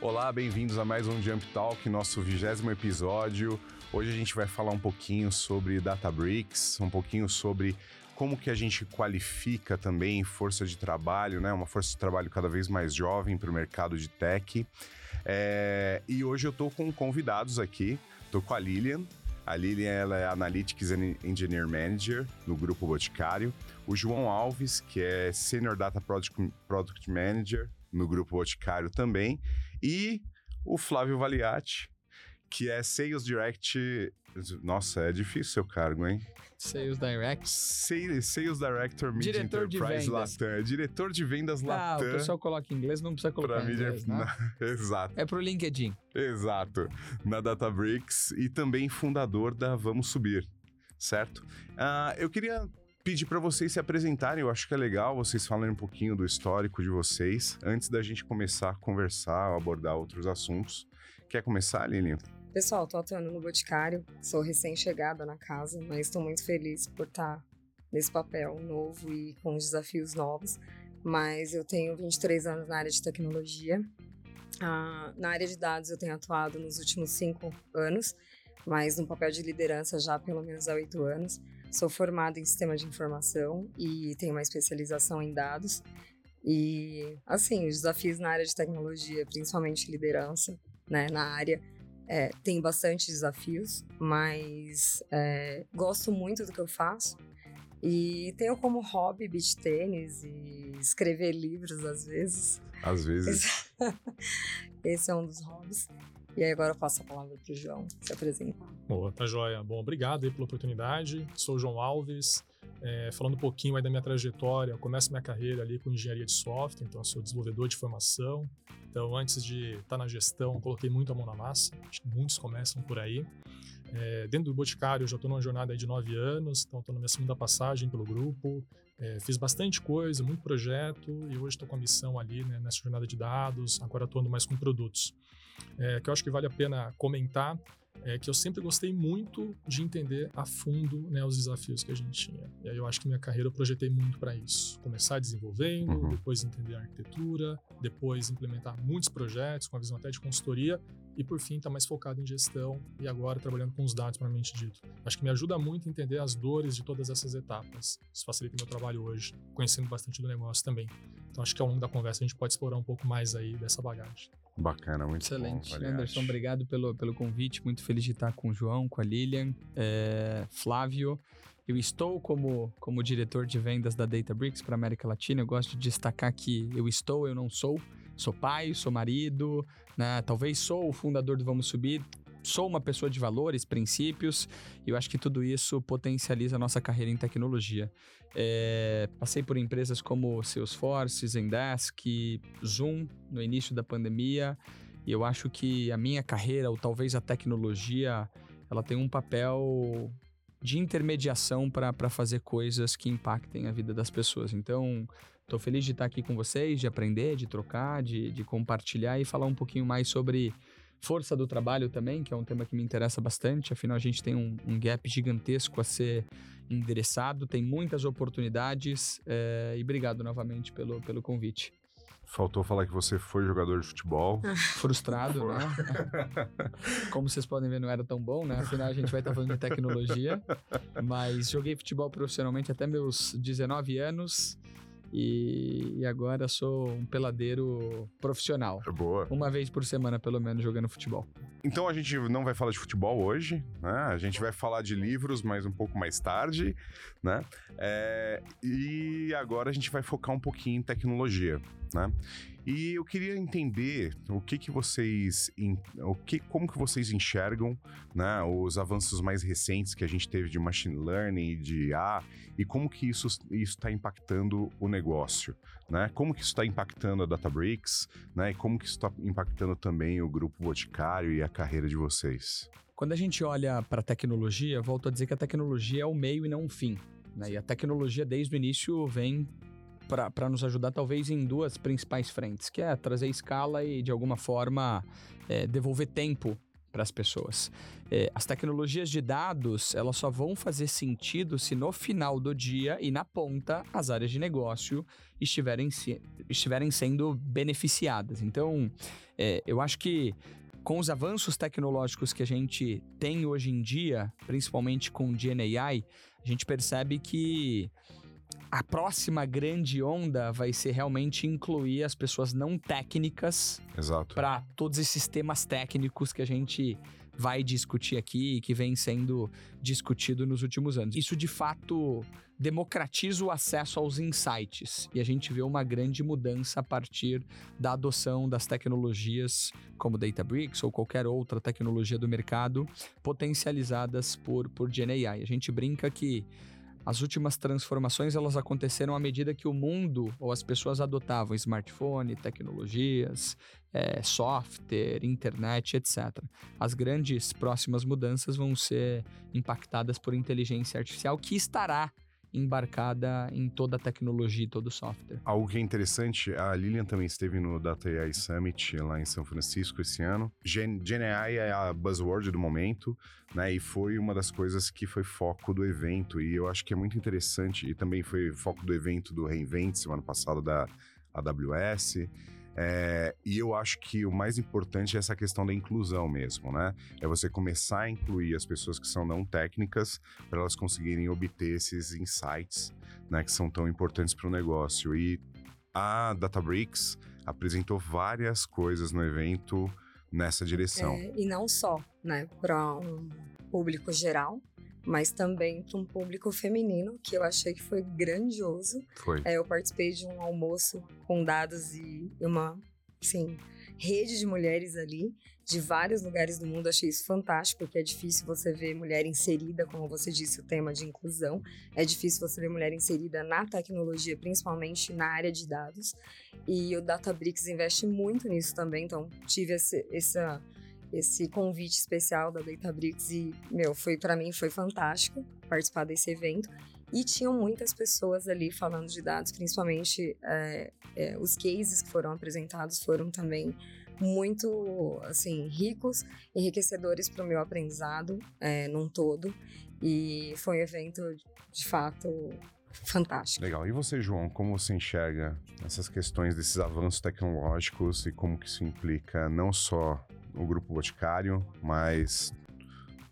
Olá, bem-vindos a mais um Jump Talk, nosso vigésimo episódio. Hoje a gente vai falar um pouquinho sobre Databricks, um pouquinho sobre como que a gente qualifica também força de trabalho, né? Uma força de trabalho cada vez mais jovem para o mercado de tech. É... E hoje eu estou com convidados aqui. Estou com a Lilian. A Lilian ela é Analytics Engineer Manager no Grupo Boticário. O João Alves, que é Senior Data Product, Product Manager no Grupo Boticário também. E o Flávio Valiati, que é Sales Direct. Nossa, é difícil seu cargo, hein? Sales Direct. Sales, Sales Director Media Diretor Enterprise de vendas. Latam. É Diretor de vendas Ah, o Latam. pessoal coloca em inglês, não precisa colocar em mídia. inglês, né? Exato, É pro LinkedIn. exato. Na Databricks e também fundador da Vamos Subir, certo? Ah, eu queria pedir para vocês se apresentarem. Eu acho que é legal vocês falarem um pouquinho do histórico de vocês antes da gente começar a conversar, abordar outros assuntos. Quer começar, Lilian? Pessoal, tô atuando no Boticário, sou recém-chegada na casa, mas estou muito feliz por estar nesse papel novo e com os desafios novos. Mas eu tenho 23 anos na área de tecnologia. Ah, na área de dados eu tenho atuado nos últimos cinco anos, mas no papel de liderança já pelo menos há oito anos. Sou formada em sistema de informação e tenho uma especialização em dados. E, assim, os desafios na área de tecnologia, principalmente liderança, né, na área, é, tem bastante desafios, mas é, gosto muito do que eu faço. E tenho como hobby beach tênis e escrever livros às vezes. Às vezes. Esse é um dos hobbies. E aí agora eu passo a palavra para o João se apresentar. Boa, tá joia. Bom, obrigado aí pela oportunidade. Sou o João Alves. É, falando um pouquinho aí da minha trajetória, eu começo minha carreira ali com engenharia de software, então eu sou desenvolvedor de formação. Então, antes de estar na gestão, coloquei muito a mão na massa. Acho que muitos começam por aí. É, dentro do Boticário, eu já estou numa jornada de nove anos, então estou na minha segunda passagem pelo grupo. É, fiz bastante coisa, muito projeto, e hoje estou com a missão ali né, nessa jornada de dados, agora atuando mais com produtos. É, que eu acho que vale a pena comentar é que eu sempre gostei muito de entender a fundo né, os desafios que a gente tinha. E aí eu acho que minha carreira eu projetei muito para isso. Começar desenvolvendo, Uhum. depois entender a arquitetura, depois implementar muitos projetos com a visão até de consultoria e por fim estar mais focado em gestão e agora trabalhando com os dados, propriamente dito. Acho que me ajuda muito a entender as dores de todas essas etapas. Isso facilita o meu trabalho hoje, conhecendo bastante do negócio também. Então acho que ao longo da conversa a gente pode explorar um pouco mais aí dessa bagagem. Bacana, muito Excelente. bom. Anderson, obrigado pelo, pelo convite. Muito feliz de estar com o João, com a Lilian, é, Flávio. Eu estou como, como diretor de vendas da Databricks para América Latina. Eu gosto de destacar que eu estou, eu não sou. Sou pai, sou marido, né? talvez sou o fundador do Vamos Subir. Sou uma pessoa de valores, princípios, e eu acho que tudo isso potencializa a nossa carreira em tecnologia. É, passei por empresas como Salesforce, Zendesk, Zoom no início da pandemia, e eu acho que a minha carreira, ou talvez a tecnologia, ela tem um papel de intermediação para fazer coisas que impactem a vida das pessoas. Então, estou feliz de estar aqui com vocês, de aprender, de trocar, de, de compartilhar e falar um pouquinho mais sobre força do trabalho também, que é um tema que me interessa bastante. Afinal, a gente tem um, um gap gigantesco a ser endereçado, tem muitas oportunidades. eh, e obrigado novamente pelo, pelo convite. Faltou falar que você foi jogador de futebol. Frustrado, né? Como vocês podem ver, não era tão bom, né? Afinal, a gente vai estar falando de tecnologia. Mas joguei futebol profissionalmente até meus 19 anos. E, e agora sou um peladeiro profissional. Boa. Uma vez por semana, pelo menos, jogando futebol. Então a gente não vai falar de futebol hoje, né? A gente vai falar de livros, mas um pouco mais tarde, né? É, e agora a gente vai focar um pouquinho em tecnologia, né? E eu queria entender o que que vocês, o que, como que vocês enxergam, né? Os avanços mais recentes que a gente teve de machine learning, de IA, e como que isso está impactando o negócio, né? Como que isso está impactando a Databricks, né? E como que isso está impactando também o grupo Boticário e a carreira de vocês? Quando a gente olha para a tecnologia, volto a dizer que a tecnologia é o meio e não o fim. né? E a tecnologia, desde o início, vem para nos ajudar, talvez, em duas principais frentes, que é trazer escala e, de alguma forma, é, devolver tempo para as pessoas. É, as tecnologias de dados, elas só vão fazer sentido se no final do dia e na ponta as áreas de negócio estiverem, se, estiverem sendo beneficiadas. Então, é, eu acho que com os avanços tecnológicos que a gente tem hoje em dia, principalmente com o GNAI, a gente percebe que a próxima grande onda vai ser realmente incluir as pessoas não técnicas para todos esses temas técnicos que a gente vai discutir aqui e que vem sendo discutido nos últimos anos. Isso de fato democratiza o acesso aos insights e a gente vê uma grande mudança a partir da adoção das tecnologias como Databricks ou qualquer outra tecnologia do mercado potencializadas por, por GenAI. A gente brinca que as últimas transformações elas aconteceram à medida que o mundo ou as pessoas adotavam smartphone, tecnologias, é, software, internet, etc. As grandes próximas mudanças vão ser impactadas por inteligência artificial que estará embarcada em toda a tecnologia e todo o software. Algo que é interessante, a Lilian também esteve no Data AI Summit lá em São Francisco esse ano. Gen, Gen AI é a buzzword do momento, né? E foi uma das coisas que foi foco do evento. E eu acho que é muito interessante, e também foi foco do evento do Reinvent semana passada da AWS. É, e eu acho que o mais importante é essa questão da inclusão mesmo, né? É você começar a incluir as pessoas que são não técnicas para elas conseguirem obter esses insights, né, que são tão importantes para o negócio. E a Databricks apresentou várias coisas no evento nessa direção. É, e não só, né, para um público geral, mas também para um público feminino, que eu achei que foi grandioso. Foi. É, eu participei de um almoço com dados e uma, assim, rede de mulheres ali, de vários lugares do mundo. Achei isso fantástico, porque é difícil você ver mulher inserida, como você disse, o tema de inclusão. É difícil você ver mulher inserida na tecnologia, principalmente na área de dados. E o Databricks investe muito nisso também, então tive esse, essa esse convite especial da Databricks e, meu, foi para mim foi fantástico participar desse evento. E tinham muitas pessoas ali falando de dados, principalmente é, é, os cases que foram apresentados foram também muito, assim, ricos, enriquecedores para o meu aprendizado é, num todo. E foi um evento, de fato, fantástico. Legal. E você, João, como você enxerga essas questões desses avanços tecnológicos e como que isso implica não só o Grupo Boticário, mas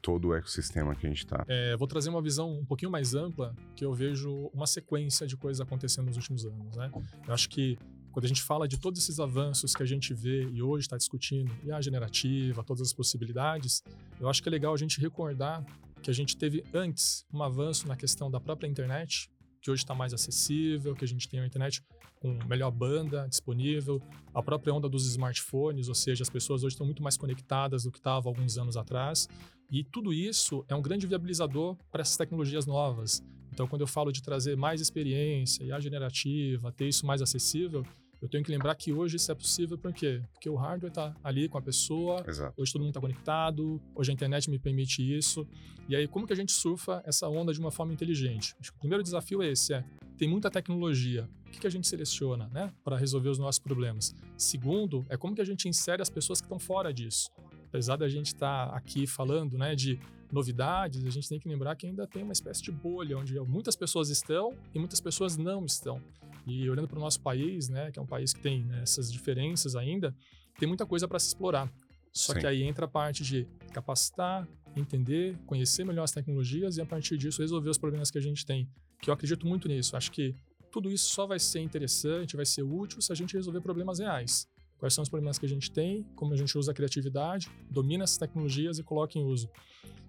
todo o ecossistema que a gente está. É, vou trazer uma visão um pouquinho mais ampla, que eu vejo uma sequência de coisas acontecendo nos últimos anos. Né? Eu acho que quando a gente fala de todos esses avanços que a gente vê e hoje está discutindo, e a generativa, todas as possibilidades, eu acho que é legal a gente recordar que a gente teve antes um avanço na questão da própria internet, que hoje está mais acessível, que a gente tem a internet com melhor banda disponível, a própria onda dos smartphones, ou seja, as pessoas hoje estão muito mais conectadas do que estavam alguns anos atrás. E tudo isso é um grande viabilizador para essas tecnologias novas. Então, quando eu falo de trazer mais experiência, IA generativa, ter isso mais acessível, eu tenho que lembrar que hoje isso é possível por quê? Porque o hardware está ali com a pessoa, Exato. hoje todo mundo está conectado, hoje a internet me permite isso. E aí, como que a gente surfa essa onda de uma forma inteligente? Acho que o primeiro desafio é esse, é, tem muita tecnologia, o que, que a gente seleciona né, para resolver os nossos problemas? Segundo, é como que a gente insere as pessoas que estão fora disso. Apesar da gente estar tá aqui falando né, de novidades, a gente tem que lembrar que ainda tem uma espécie de bolha, onde muitas pessoas estão e muitas pessoas não estão. E olhando para o nosso país, né, que é um país que tem né, essas diferenças ainda, tem muita coisa para se explorar. Só Sim. que aí entra a parte de capacitar, entender, conhecer melhor as tecnologias e a partir disso resolver os problemas que a gente tem. Que eu acredito muito nisso. Acho que tudo isso só vai ser interessante, vai ser útil se a gente resolver problemas reais. Quais são os problemas que a gente tem, como a gente usa a criatividade, domina essas tecnologias e coloca em uso.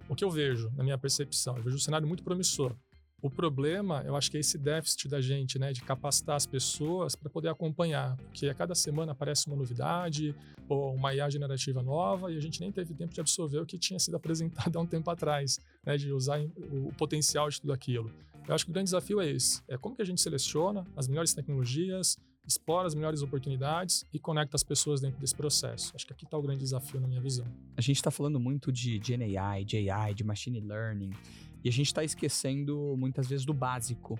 O que eu vejo, na minha percepção, eu vejo um cenário muito promissor. O problema, eu acho que é esse déficit da gente, né, de capacitar as pessoas para poder acompanhar, porque a cada semana aparece uma novidade ou uma IA generativa nova e a gente nem teve tempo de absorver o que tinha sido apresentado há um tempo atrás, né, de usar o potencial de tudo aquilo. Eu acho que o grande desafio é esse, é como que a gente seleciona as melhores tecnologias, explora as melhores oportunidades e conecta as pessoas dentro desse processo. Acho que aqui está o grande desafio na minha visão. A gente está falando muito de GenAI, de AI, de Machine Learning, e a gente está esquecendo muitas vezes do básico.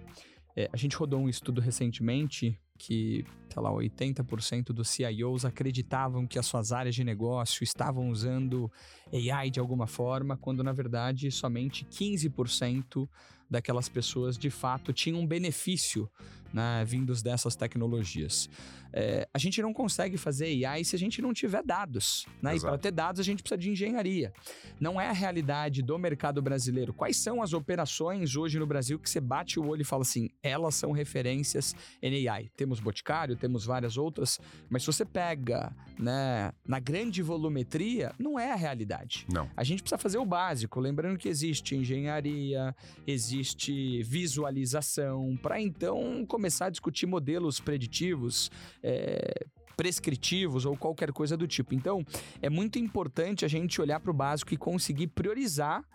É, a gente rodou um estudo recentemente que, sei lá, 80% dos CIOs acreditavam que as suas áreas de negócio estavam usando AI de alguma forma, quando na verdade somente 15% daquelas pessoas de fato tinham um benefício né, vindos dessas tecnologias. É, a gente não consegue fazer AI se a gente não tiver dados. Né? E para ter dados, a gente precisa de engenharia. Não é a realidade do mercado brasileiro. Quais são as operações hoje no Brasil que você bate o olho e fala assim, elas são referências em AI? Temos Boticário, temos várias outras, mas se você pega né, na grande volumetria, não é a realidade. Não. A gente precisa fazer o básico, lembrando que existe engenharia, existe visualização, para então começar a discutir modelos preditivos, é, prescritivos ou qualquer coisa do tipo. Então, é muito importante a gente olhar para o básico e conseguir priorizar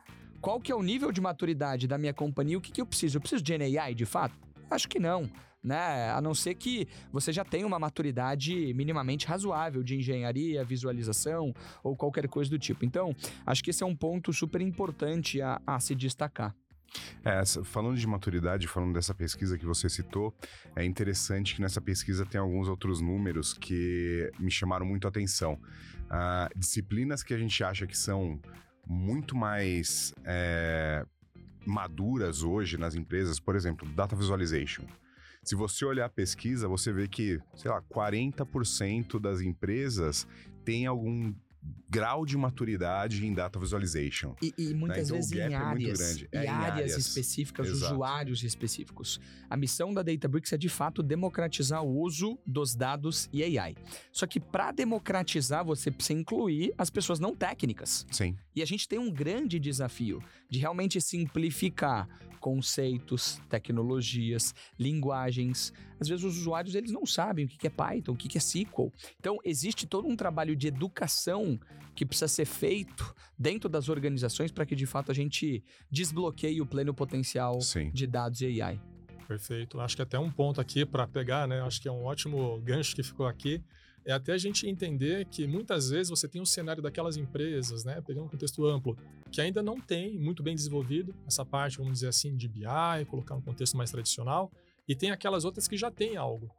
qual que é o nível de maturidade da minha companhia, o que, que eu preciso. Eu preciso de NAI de fato? Acho que não. Né? A não ser que você já tenha uma maturidade minimamente razoável de engenharia, visualização ou qualquer coisa do tipo. Então, acho que esse é um ponto super importante a, a se destacar. É, falando de maturidade, falando dessa pesquisa que você citou, é interessante que nessa pesquisa tem alguns outros números que me chamaram muito a atenção. Ah, disciplinas que a gente acha que são muito mais é, maduras hoje nas empresas, por exemplo, data visualization. Se você olhar a pesquisa, você vê que, sei lá, 40% das empresas tem algum grau de maturidade em data visualization. E, e muitas né? então, vezes em áreas, é, em áreas, áreas específicas, Exato. usuários específicos. A missão da Databricks é de fato democratizar o uso dos dados e AI. Só que para democratizar você precisa incluir as pessoas não técnicas. Sim. E a gente tem um grande desafio de realmente simplificar conceitos, tecnologias, linguagens. Às vezes os usuários eles não sabem o que é Python, o que é SQL. Então existe todo um trabalho de educação que precisa ser feito dentro das organizações para que de fato a gente desbloqueie o pleno potencial Sim. de dados e AI. Perfeito. Acho que até um ponto aqui para pegar, né? Acho que é um ótimo gancho que ficou aqui é até a gente entender que muitas vezes você tem um cenário daquelas empresas, né, pegando um contexto amplo, que ainda não tem muito bem desenvolvido essa parte, vamos dizer assim, de BI, colocar um contexto mais tradicional, e tem aquelas outras que já têm algo.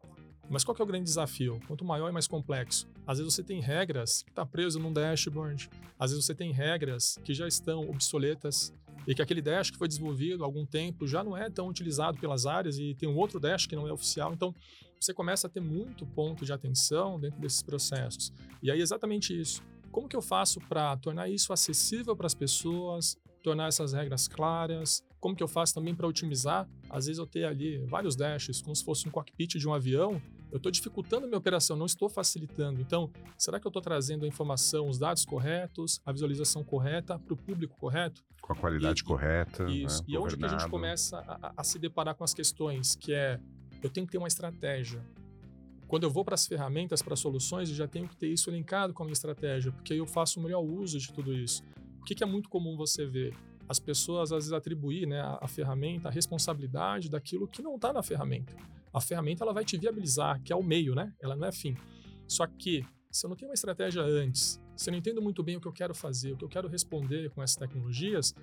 Mas qual é o grande desafio? Quanto maior e mais complexo. Às vezes você tem regras que está preso num dashboard, às vezes você tem regras que já estão obsoletas e que aquele dash que foi desenvolvido há algum tempo já não é tão utilizado pelas áreas e tem um outro dash que não é oficial. Então, você começa a ter muito ponto de atenção dentro desses processos. E aí, exatamente isso. Como que eu faço para tornar isso acessível para as pessoas, tornar essas regras claras? Como que eu faço também para otimizar? Às vezes eu tenho ali vários dashes, como se fosse um cockpit de um avião, eu estou dificultando a minha operação, não estou facilitando. Então, será que eu estou trazendo a informação, os dados corretos, a visualização correta para o público correto? Com a qualidade e, correta. Isso. Né? E onde que a gente começa a, a se deparar com as questões, que é eu tenho que ter uma estratégia. Quando eu vou para as ferramentas, para as soluções, eu já tenho que ter isso linkado com a minha estratégia, porque aí eu faço o melhor uso de tudo isso. O que, que é muito comum você ver? As pessoas às vezes atribuir né, a, a ferramenta, a responsabilidade daquilo que não está na ferramenta. A ferramenta ela vai te viabilizar, que é o meio, né? Ela não é fim. Só que se eu não tenho uma estratégia antes, se eu não entendo muito bem o que eu quero fazer, o que eu quero responder com essas tecnologias,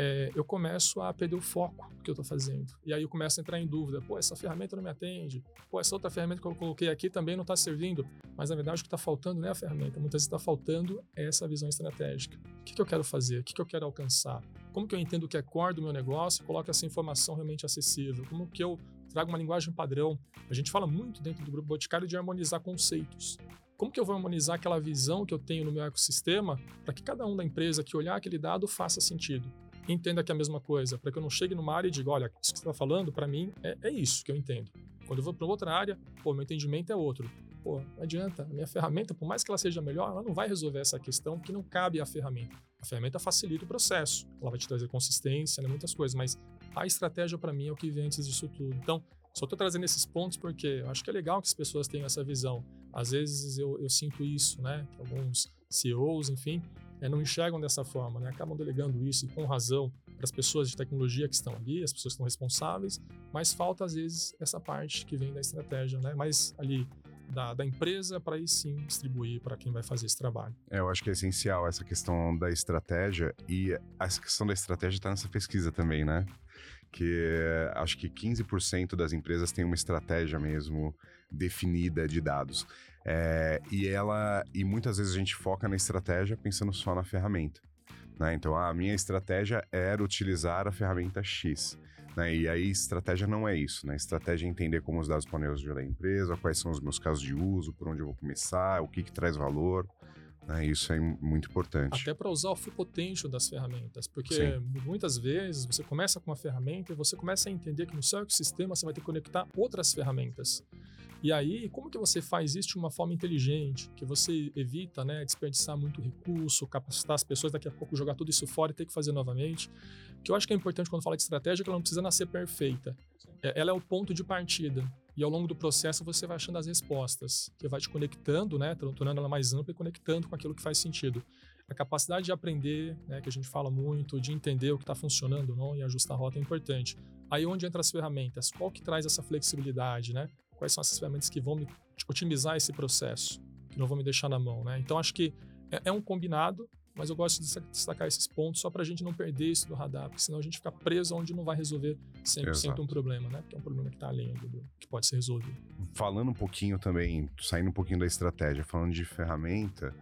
é, eu começo a perder o foco do que eu estou fazendo. E aí eu começo a entrar em dúvida. Pô, essa ferramenta não me atende. Pô, essa outra ferramenta que eu coloquei aqui também não está servindo. Mas na verdade o que está faltando não é a ferramenta. Muitas vezes está faltando essa visão estratégica. O que, que eu quero fazer? O que, que eu quero alcançar? Como que eu entendo o que é core do meu negócio e coloco essa informação realmente acessível? Como que eu trago uma linguagem padrão? A gente fala muito dentro do grupo Boticário de harmonizar conceitos. Como que eu vou harmonizar aquela visão que eu tenho no meu ecossistema para que cada um da empresa que olhar aquele dado faça sentido? Entenda que é a mesma coisa, para que eu não chegue numa área e diga, olha, isso que você está falando, para mim, é, é, isso que eu entendo. Quando eu vou para outra área, pô, meu entendimento é outro. Pô, não adianta, a minha ferramenta, por mais que ela seja melhor, ela não vai resolver essa questão que não cabe à ferramenta. A ferramenta facilita o processo, ela vai te trazer consistência, né, muitas coisas, mas a estratégia para mim é o que vem antes disso tudo. Então, só estou trazendo esses pontos porque eu acho que é legal que as pessoas tenham essa visão. Às vezes eu, eu sinto isso, né? Que alguns CEOs, enfim, é, não enxergam dessa forma, né? acabam delegando isso e com razão para as pessoas de tecnologia que estão ali, as pessoas que estão responsáveis, mas falta às vezes essa parte que vem da estratégia, né? mais ali da, da empresa para aí sim distribuir para quem vai fazer esse trabalho. É, eu acho que é essencial essa questão da estratégia e essa questão da estratégia está nessa pesquisa também, né? Que acho que 15% das empresas têm uma estratégia mesmo definida de dados. É, e ela e muitas vezes a gente foca na estratégia pensando só na ferramenta. Né? Então, a minha estratégia era utilizar a ferramenta X. Né? E aí, estratégia não é isso. Né? Estratégia é entender como os dados podem ajudar a empresa, quais são os meus casos de uso, por onde eu vou começar, o que, que traz valor. Né? Isso é muito importante. Até para usar o full potential das ferramentas, porque Sim. muitas vezes você começa com uma ferramenta e você começa a entender que no seu ecossistema você vai ter que conectar outras ferramentas. E aí, como que você faz isso de uma forma inteligente, que você evita né, desperdiçar muito recurso, capacitar as pessoas, daqui a pouco jogar tudo isso fora e ter que fazer novamente? que eu acho que é importante quando fala de estratégia, que ela não precisa nascer perfeita. É, ela é o ponto de partida. E ao longo do processo você vai achando as respostas, que vai te conectando, né, tornando ela mais ampla e conectando com aquilo que faz sentido. A capacidade de aprender, né, que a gente fala muito, de entender o que está funcionando não e ajustar a rota é importante. Aí onde entra as ferramentas? Qual que traz essa flexibilidade, né? Quais são essas ferramentas que vão me otimizar esse processo, que não vão me deixar na mão, né? Então acho que é, é um combinado, mas eu gosto de destacar esses pontos só para a gente não perder isso do radar, porque senão a gente fica preso onde não vai resolver 100% Exato. um problema, né? Porque é um problema que está além do que pode ser resolvido. Falando um pouquinho também, saindo um pouquinho da estratégia, falando de ferramenta,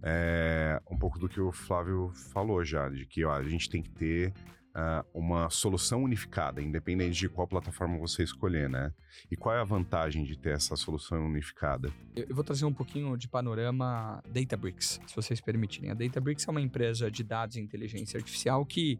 é, um pouco do que o Flávio falou já, de que ó, a gente tem que ter uh, uma solução unificada, independente de qual plataforma você escolher, né? E qual é a vantagem de ter essa solução unificada? Eu, vou trazer um pouquinho de panorama Databricks, se vocês permitirem. A Databricks é uma empresa de dados e inteligência artificial que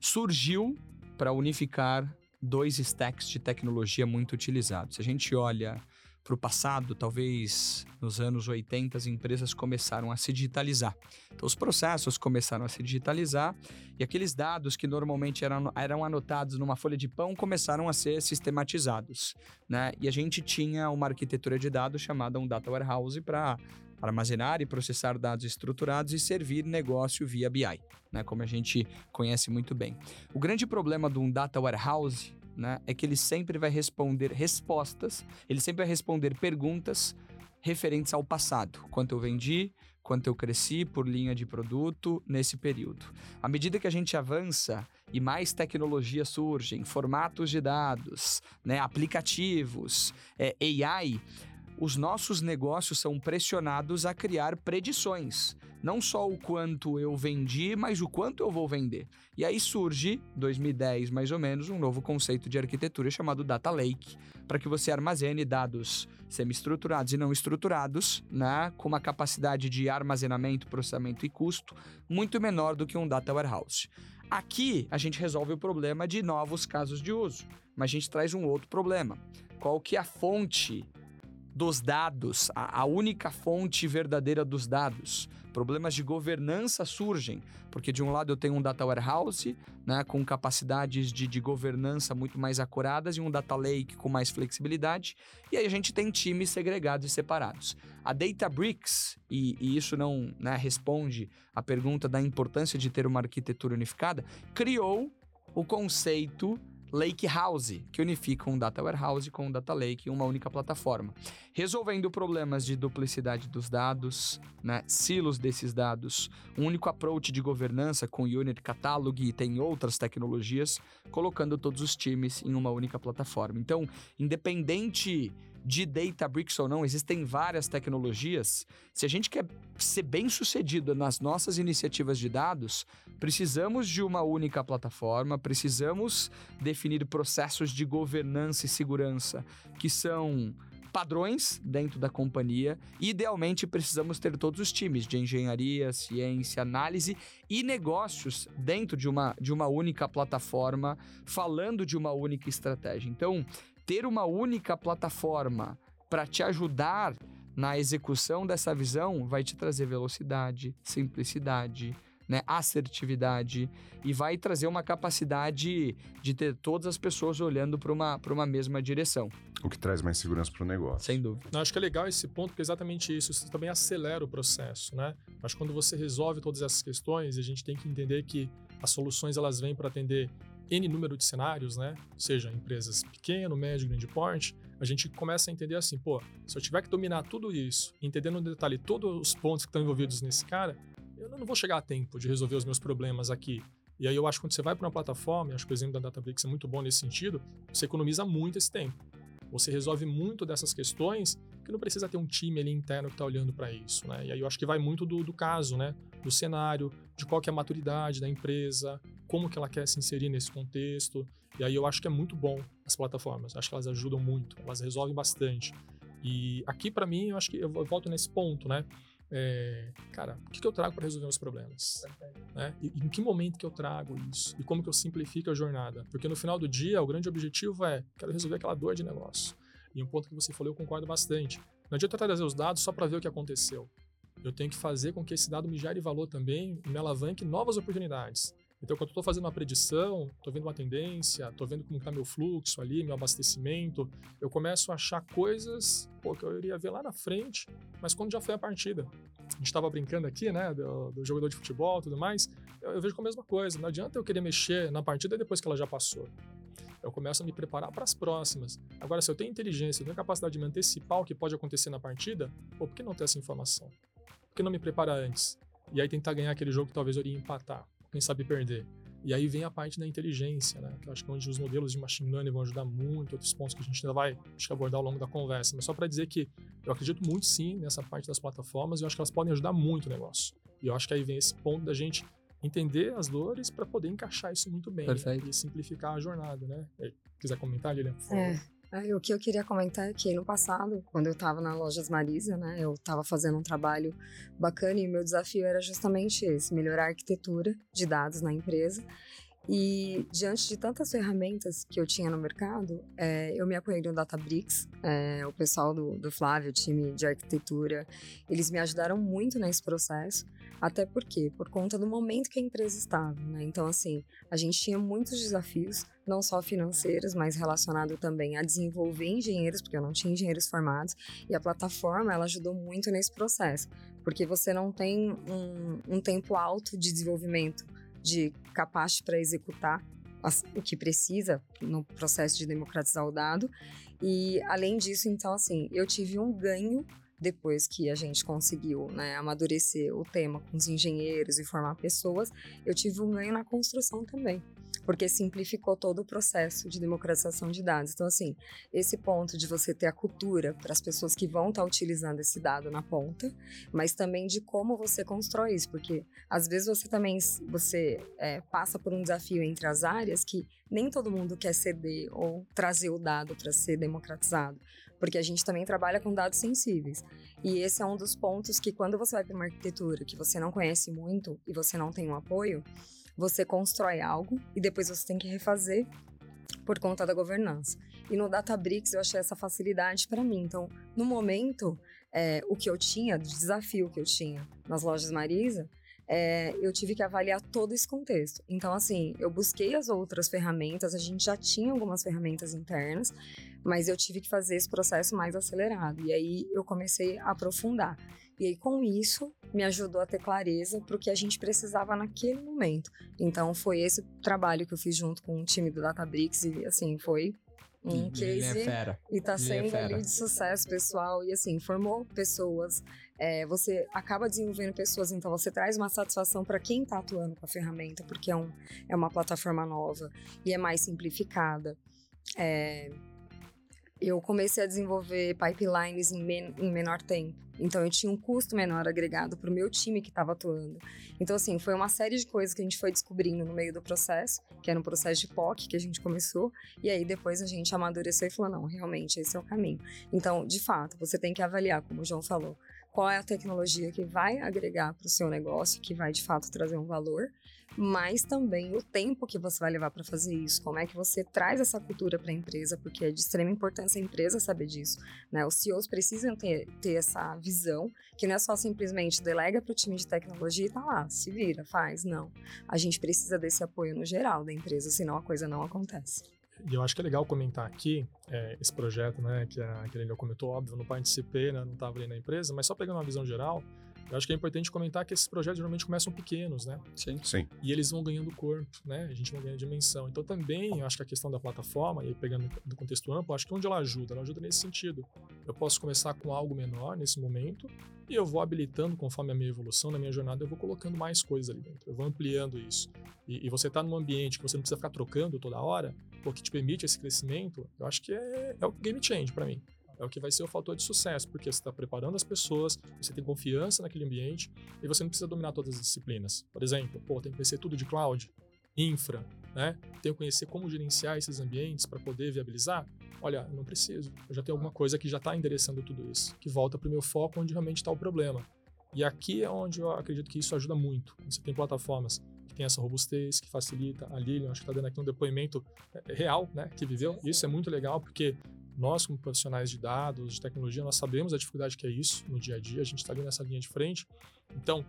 surgiu para unificar dois stacks de tecnologia muito utilizados. Se a gente olha para o passado, talvez nos anos 80, as empresas começaram a se digitalizar. Então, os processos começaram a se digitalizar e aqueles dados que normalmente eram, eram anotados numa folha de pão começaram a ser sistematizados. Né? E a gente tinha uma arquitetura de dados chamada um Data Warehouse para armazenar e processar dados estruturados e servir negócio via BI, né? como a gente conhece muito bem. O grande problema de um Data Warehouse né, é que ele sempre vai responder respostas, ele sempre vai responder perguntas referentes ao passado. Quanto eu vendi, quanto eu cresci por linha de produto nesse período. À medida que a gente avança e mais tecnologias surgem, formatos de dados, né, aplicativos, é, AI, os nossos negócios são pressionados a criar predições. Não só o quanto eu vendi, mas o quanto eu vou vender. E aí surge, 2010 mais ou menos, um novo conceito de arquitetura chamado Data Lake, para que você armazene dados semi-estruturados e não estruturados, né, com uma capacidade de armazenamento, processamento e custo muito menor do que um Data Warehouse. Aqui a gente resolve o problema de novos casos de uso, mas a gente traz um outro problema. Qual que é a fonte dos dados, a, a, única fonte verdadeira dos dados. Problemas de governança surgem, porque de um lado eu tenho um data warehouse, né, com capacidades de, de governança muito mais acuradas, e um data lake com mais flexibilidade, e aí a gente tem times segregados e separados. A Databricks, e, e isso não né, responde à pergunta da importância de ter uma arquitetura unificada, criou o conceito Lake House, que unifica um Data Warehouse com um Data Lake em uma única plataforma, resolvendo problemas de duplicidade dos dados, né, silos desses dados, um único approach de governança com Unit Catalog e tem outras tecnologias, colocando todos os times em uma única plataforma. Então, independente de Databricks ou não, existem várias tecnologias. Se a gente quer ser bem sucedido nas nossas iniciativas de dados, precisamos de uma única plataforma, precisamos definir processos de governança e segurança que são padrões dentro da companhia. Idealmente, precisamos ter todos os times de engenharia, ciência, análise e negócios dentro de uma, de uma única plataforma, falando de uma única estratégia. Então, ter uma única plataforma para te ajudar na execução dessa visão vai te trazer velocidade, simplicidade, né, assertividade e vai trazer uma capacidade de ter todas as pessoas olhando para uma, uma mesma direção. O que traz mais segurança para o negócio. Sem dúvida. Eu acho que é legal esse ponto, porque é exatamente isso. Isso também acelera o processo, né? Acho que quando você resolve todas essas questões, a gente tem que entender que as soluções elas vêm para atender N número de cenários, né? Seja empresas pequeno, médio, grande porte, a gente começa a entender assim, pô, se eu tiver que dominar tudo isso, entendendo no detalhe todos os pontos que estão envolvidos nesse cara, eu não vou chegar a tempo de resolver os meus problemas aqui. E aí eu acho que quando você vai para uma plataforma, acho que o exemplo da Databricks é muito bom nesse sentido, você economiza muito esse tempo. Você resolve muito dessas questões que não precisa ter um time ali interno que está olhando para isso, né? E aí eu acho que vai muito do, do caso, né? Do cenário, de qual que é a maturidade da empresa, como que ela quer se inserir nesse contexto. E aí eu acho que é muito bom as plataformas. Acho que elas ajudam muito, elas resolvem bastante. E aqui para mim eu acho que eu volto nesse ponto, né? É, cara, o que, que eu trago para resolver os problemas? Né? E, em que momento que eu trago isso? E como que eu simplifico a jornada? Porque no final do dia, o grande objetivo é, quero resolver aquela dor de negócio. E um ponto que você falou, eu concordo bastante. Não adianta trazer os dados só para ver o que aconteceu. Eu tenho que fazer com que esse dado me gere valor também e me alavanque novas oportunidades. Então, quando eu estou fazendo uma predição, estou vendo uma tendência, estou vendo como está meu fluxo ali, meu abastecimento, eu começo a achar coisas pô, que eu iria ver lá na frente, mas quando já foi a partida. A gente estava brincando aqui, né, do, do, jogador de futebol e tudo mais, eu, eu vejo com a mesma coisa. Não adianta eu querer mexer na partida depois que ela já passou. Eu começo a me preparar para as próximas. Agora, se eu tenho inteligência, eu tenho capacidade de me antecipar o que pode acontecer na partida, pô, por que não ter essa informação? Por que não me preparar antes? E aí tentar ganhar aquele jogo que talvez eu iria empatar quem sabe perder. E aí vem a parte da inteligência, né? Que eu acho que é onde os modelos de machine learning vão ajudar muito, outros pontos que a gente ainda vai acho que abordar ao longo da conversa. Mas só para dizer que eu acredito muito sim nessa parte das plataformas e eu acho que elas podem ajudar muito o negócio. E eu acho que aí vem esse ponto da gente entender as dores para poder encaixar isso muito bem Perfeito. e simplificar a jornada, né? E, quiser comentar, Lilian? Por favor. É. Aí, o que eu queria comentar é que no passado, quando eu estava na Lojas Marisa, né, eu estava fazendo um trabalho bacana e o meu desafio era justamente esse, melhorar a arquitetura de dados na empresa. E diante de tantas ferramentas que eu tinha no mercado, é, eu me apoiei no Databricks, é, o pessoal do, do Flávio, o time de arquitetura, eles me ajudaram muito nesse processo. Até porque, por conta do momento que a empresa estava, né? Então, assim, a gente tinha muitos desafios, não só financeiros, mas relacionado também a desenvolver engenheiros, porque eu não tinha engenheiros formados, e a plataforma, ela ajudou muito nesse processo, porque você não tem um, um tempo alto de desenvolvimento, de capaz para executar o que precisa no processo de democratizar o dado, e além disso, então, assim, eu tive um ganho depois que a gente conseguiu né, amadurecer o tema com os engenheiros e formar pessoas, eu tive um ganho na construção também, porque simplificou todo o processo de democratização de dados. Então, assim, esse ponto de você ter a cultura para as pessoas que vão estar tá utilizando esse dado na ponta, mas também de como você constrói isso, porque às vezes você também você é, passa por um desafio entre as áreas que nem todo mundo quer ceder ou trazer o dado para ser democratizado porque a gente também trabalha com dados sensíveis. E esse é um dos pontos que quando você vai para uma arquitetura que você não conhece muito e você não tem um apoio, você constrói algo e depois você tem que refazer por conta da governança. E no Databricks eu achei essa facilidade para mim. Então, no momento, é, o que eu tinha, o desafio que eu tinha nas lojas Marisa, é, eu tive que avaliar todo esse contexto. Então, assim, eu busquei as outras ferramentas, a gente já tinha algumas ferramentas internas, mas eu tive que fazer esse processo mais acelerado. E aí eu comecei a aprofundar. E aí, com isso, me ajudou a ter clareza para o que a gente precisava naquele momento. Então, foi esse trabalho que eu fiz junto com o time do Databricks e, assim, foi um case é e tá é sendo fera. ali de sucesso pessoal e assim formou pessoas é, você acaba desenvolvendo pessoas então você traz uma satisfação para quem está atuando com a ferramenta porque é, um, é uma plataforma nova e é mais simplificada é, eu comecei a desenvolver pipelines em, men em menor tempo. Então, eu tinha um custo menor agregado para o meu time que estava atuando. Então, assim, foi uma série de coisas que a gente foi descobrindo no meio do processo, que era um processo de POC que a gente começou, e aí depois a gente amadureceu e falou: não, realmente, esse é o caminho. Então, de fato, você tem que avaliar, como o João falou, qual é a tecnologia que vai agregar para o seu negócio, que vai de fato trazer um valor, mas também o tempo que você vai levar para fazer isso, como é que você traz essa cultura para a empresa, porque é de extrema importância a empresa saber disso, né? Os CEOs precisam ter, ter essa visão, que não é só simplesmente delega para o time de tecnologia e tá lá, se vira, faz, não. A gente precisa desse apoio no geral da empresa, senão a coisa não acontece. E eu acho que é legal comentar aqui é, esse projeto, né, que a, ele comentou, óbvio, não participei, né, não estava ali na empresa, mas só pegando uma visão geral, Eu acho que é importante comentar que esses projetos geralmente começam pequenos, né? Sim. Sim. E eles vão ganhando corpo, né? A gente vai ganhando dimensão. Então também, eu acho que a questão da plataforma, e pegando do contexto amplo, acho que onde ela ajuda? Ela ajuda nesse sentido. Eu posso começar com algo menor nesse momento e eu vou habilitando conforme a minha evolução, na minha jornada, eu vou colocando mais coisas ali dentro. Eu vou ampliando isso. E, e você está num ambiente que você não precisa ficar trocando toda hora, o que te permite esse crescimento, eu acho que é, é o game change para mim é o que vai ser o fator de sucesso, porque você está preparando as pessoas, você tem confiança naquele ambiente e você não precisa dominar todas as disciplinas. Por exemplo, pô, tem que conhecer tudo de cloud, infra, né? Tenho que conhecer como gerenciar esses ambientes para poder viabilizar. Olha, não preciso. Eu já tenho alguma coisa que já está endereçando tudo isso, que volta para o meu foco onde realmente está o problema. E aqui é onde eu acredito que isso ajuda muito. Você tem plataformas que tem essa robustez, que facilita. A Lilian, acho que está dando aqui um depoimento é, real, né, que viveu. Isso é muito legal, porque nós, como profissionais de dados, de tecnologia, nós sabemos a dificuldade que é isso no dia a dia, a gente está ali nessa linha de frente. Então,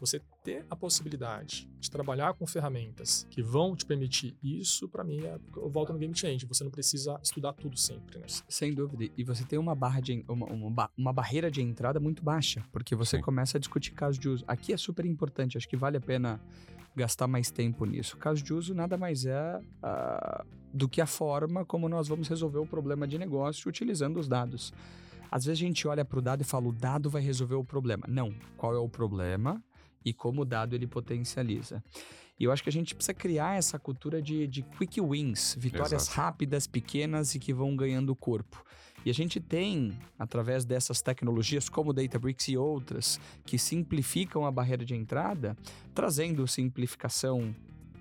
você ter a possibilidade de trabalhar com ferramentas que vão te permitir isso, para mim, é, eu volto no game change. Você não precisa estudar tudo sempre, né? Sem dúvida. E você tem uma barra de uma, uma, uma barreira de entrada muito baixa, porque você Sim. começa a discutir casos de uso. Aqui é super importante, acho que vale a pena gastar mais tempo nisso. O caso de uso nada mais é uh, do que a forma como nós vamos resolver o problema de negócio utilizando os dados. Às vezes a gente olha para o dado e fala, o dado vai resolver o problema. Não. Qual é o problema e como o dado ele potencializa? E eu acho que a gente precisa criar essa cultura de, de quick wins, vitórias Exato. rápidas, pequenas e que vão ganhando corpo. E a gente tem, através dessas tecnologias como Databricks e outras, que simplificam a barreira de entrada, trazendo simplificação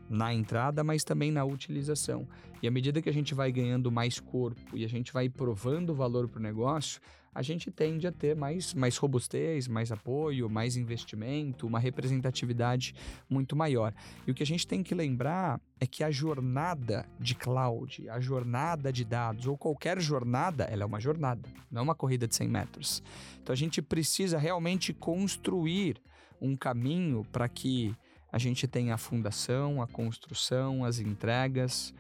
na entrada, mas também na utilização. E à medida que a gente vai ganhando mais corpo e a gente vai provando valor para o negócio, a gente tende a ter mais, mais robustez, mais apoio, mais investimento, uma representatividade muito maior. E o que a gente tem que lembrar é que a jornada de cloud, a jornada de dados, ou qualquer jornada, ela é uma jornada, não é uma corrida de 100 metros. Então a gente precisa realmente construir um caminho para que a gente tenha a fundação, a construção, as entregas,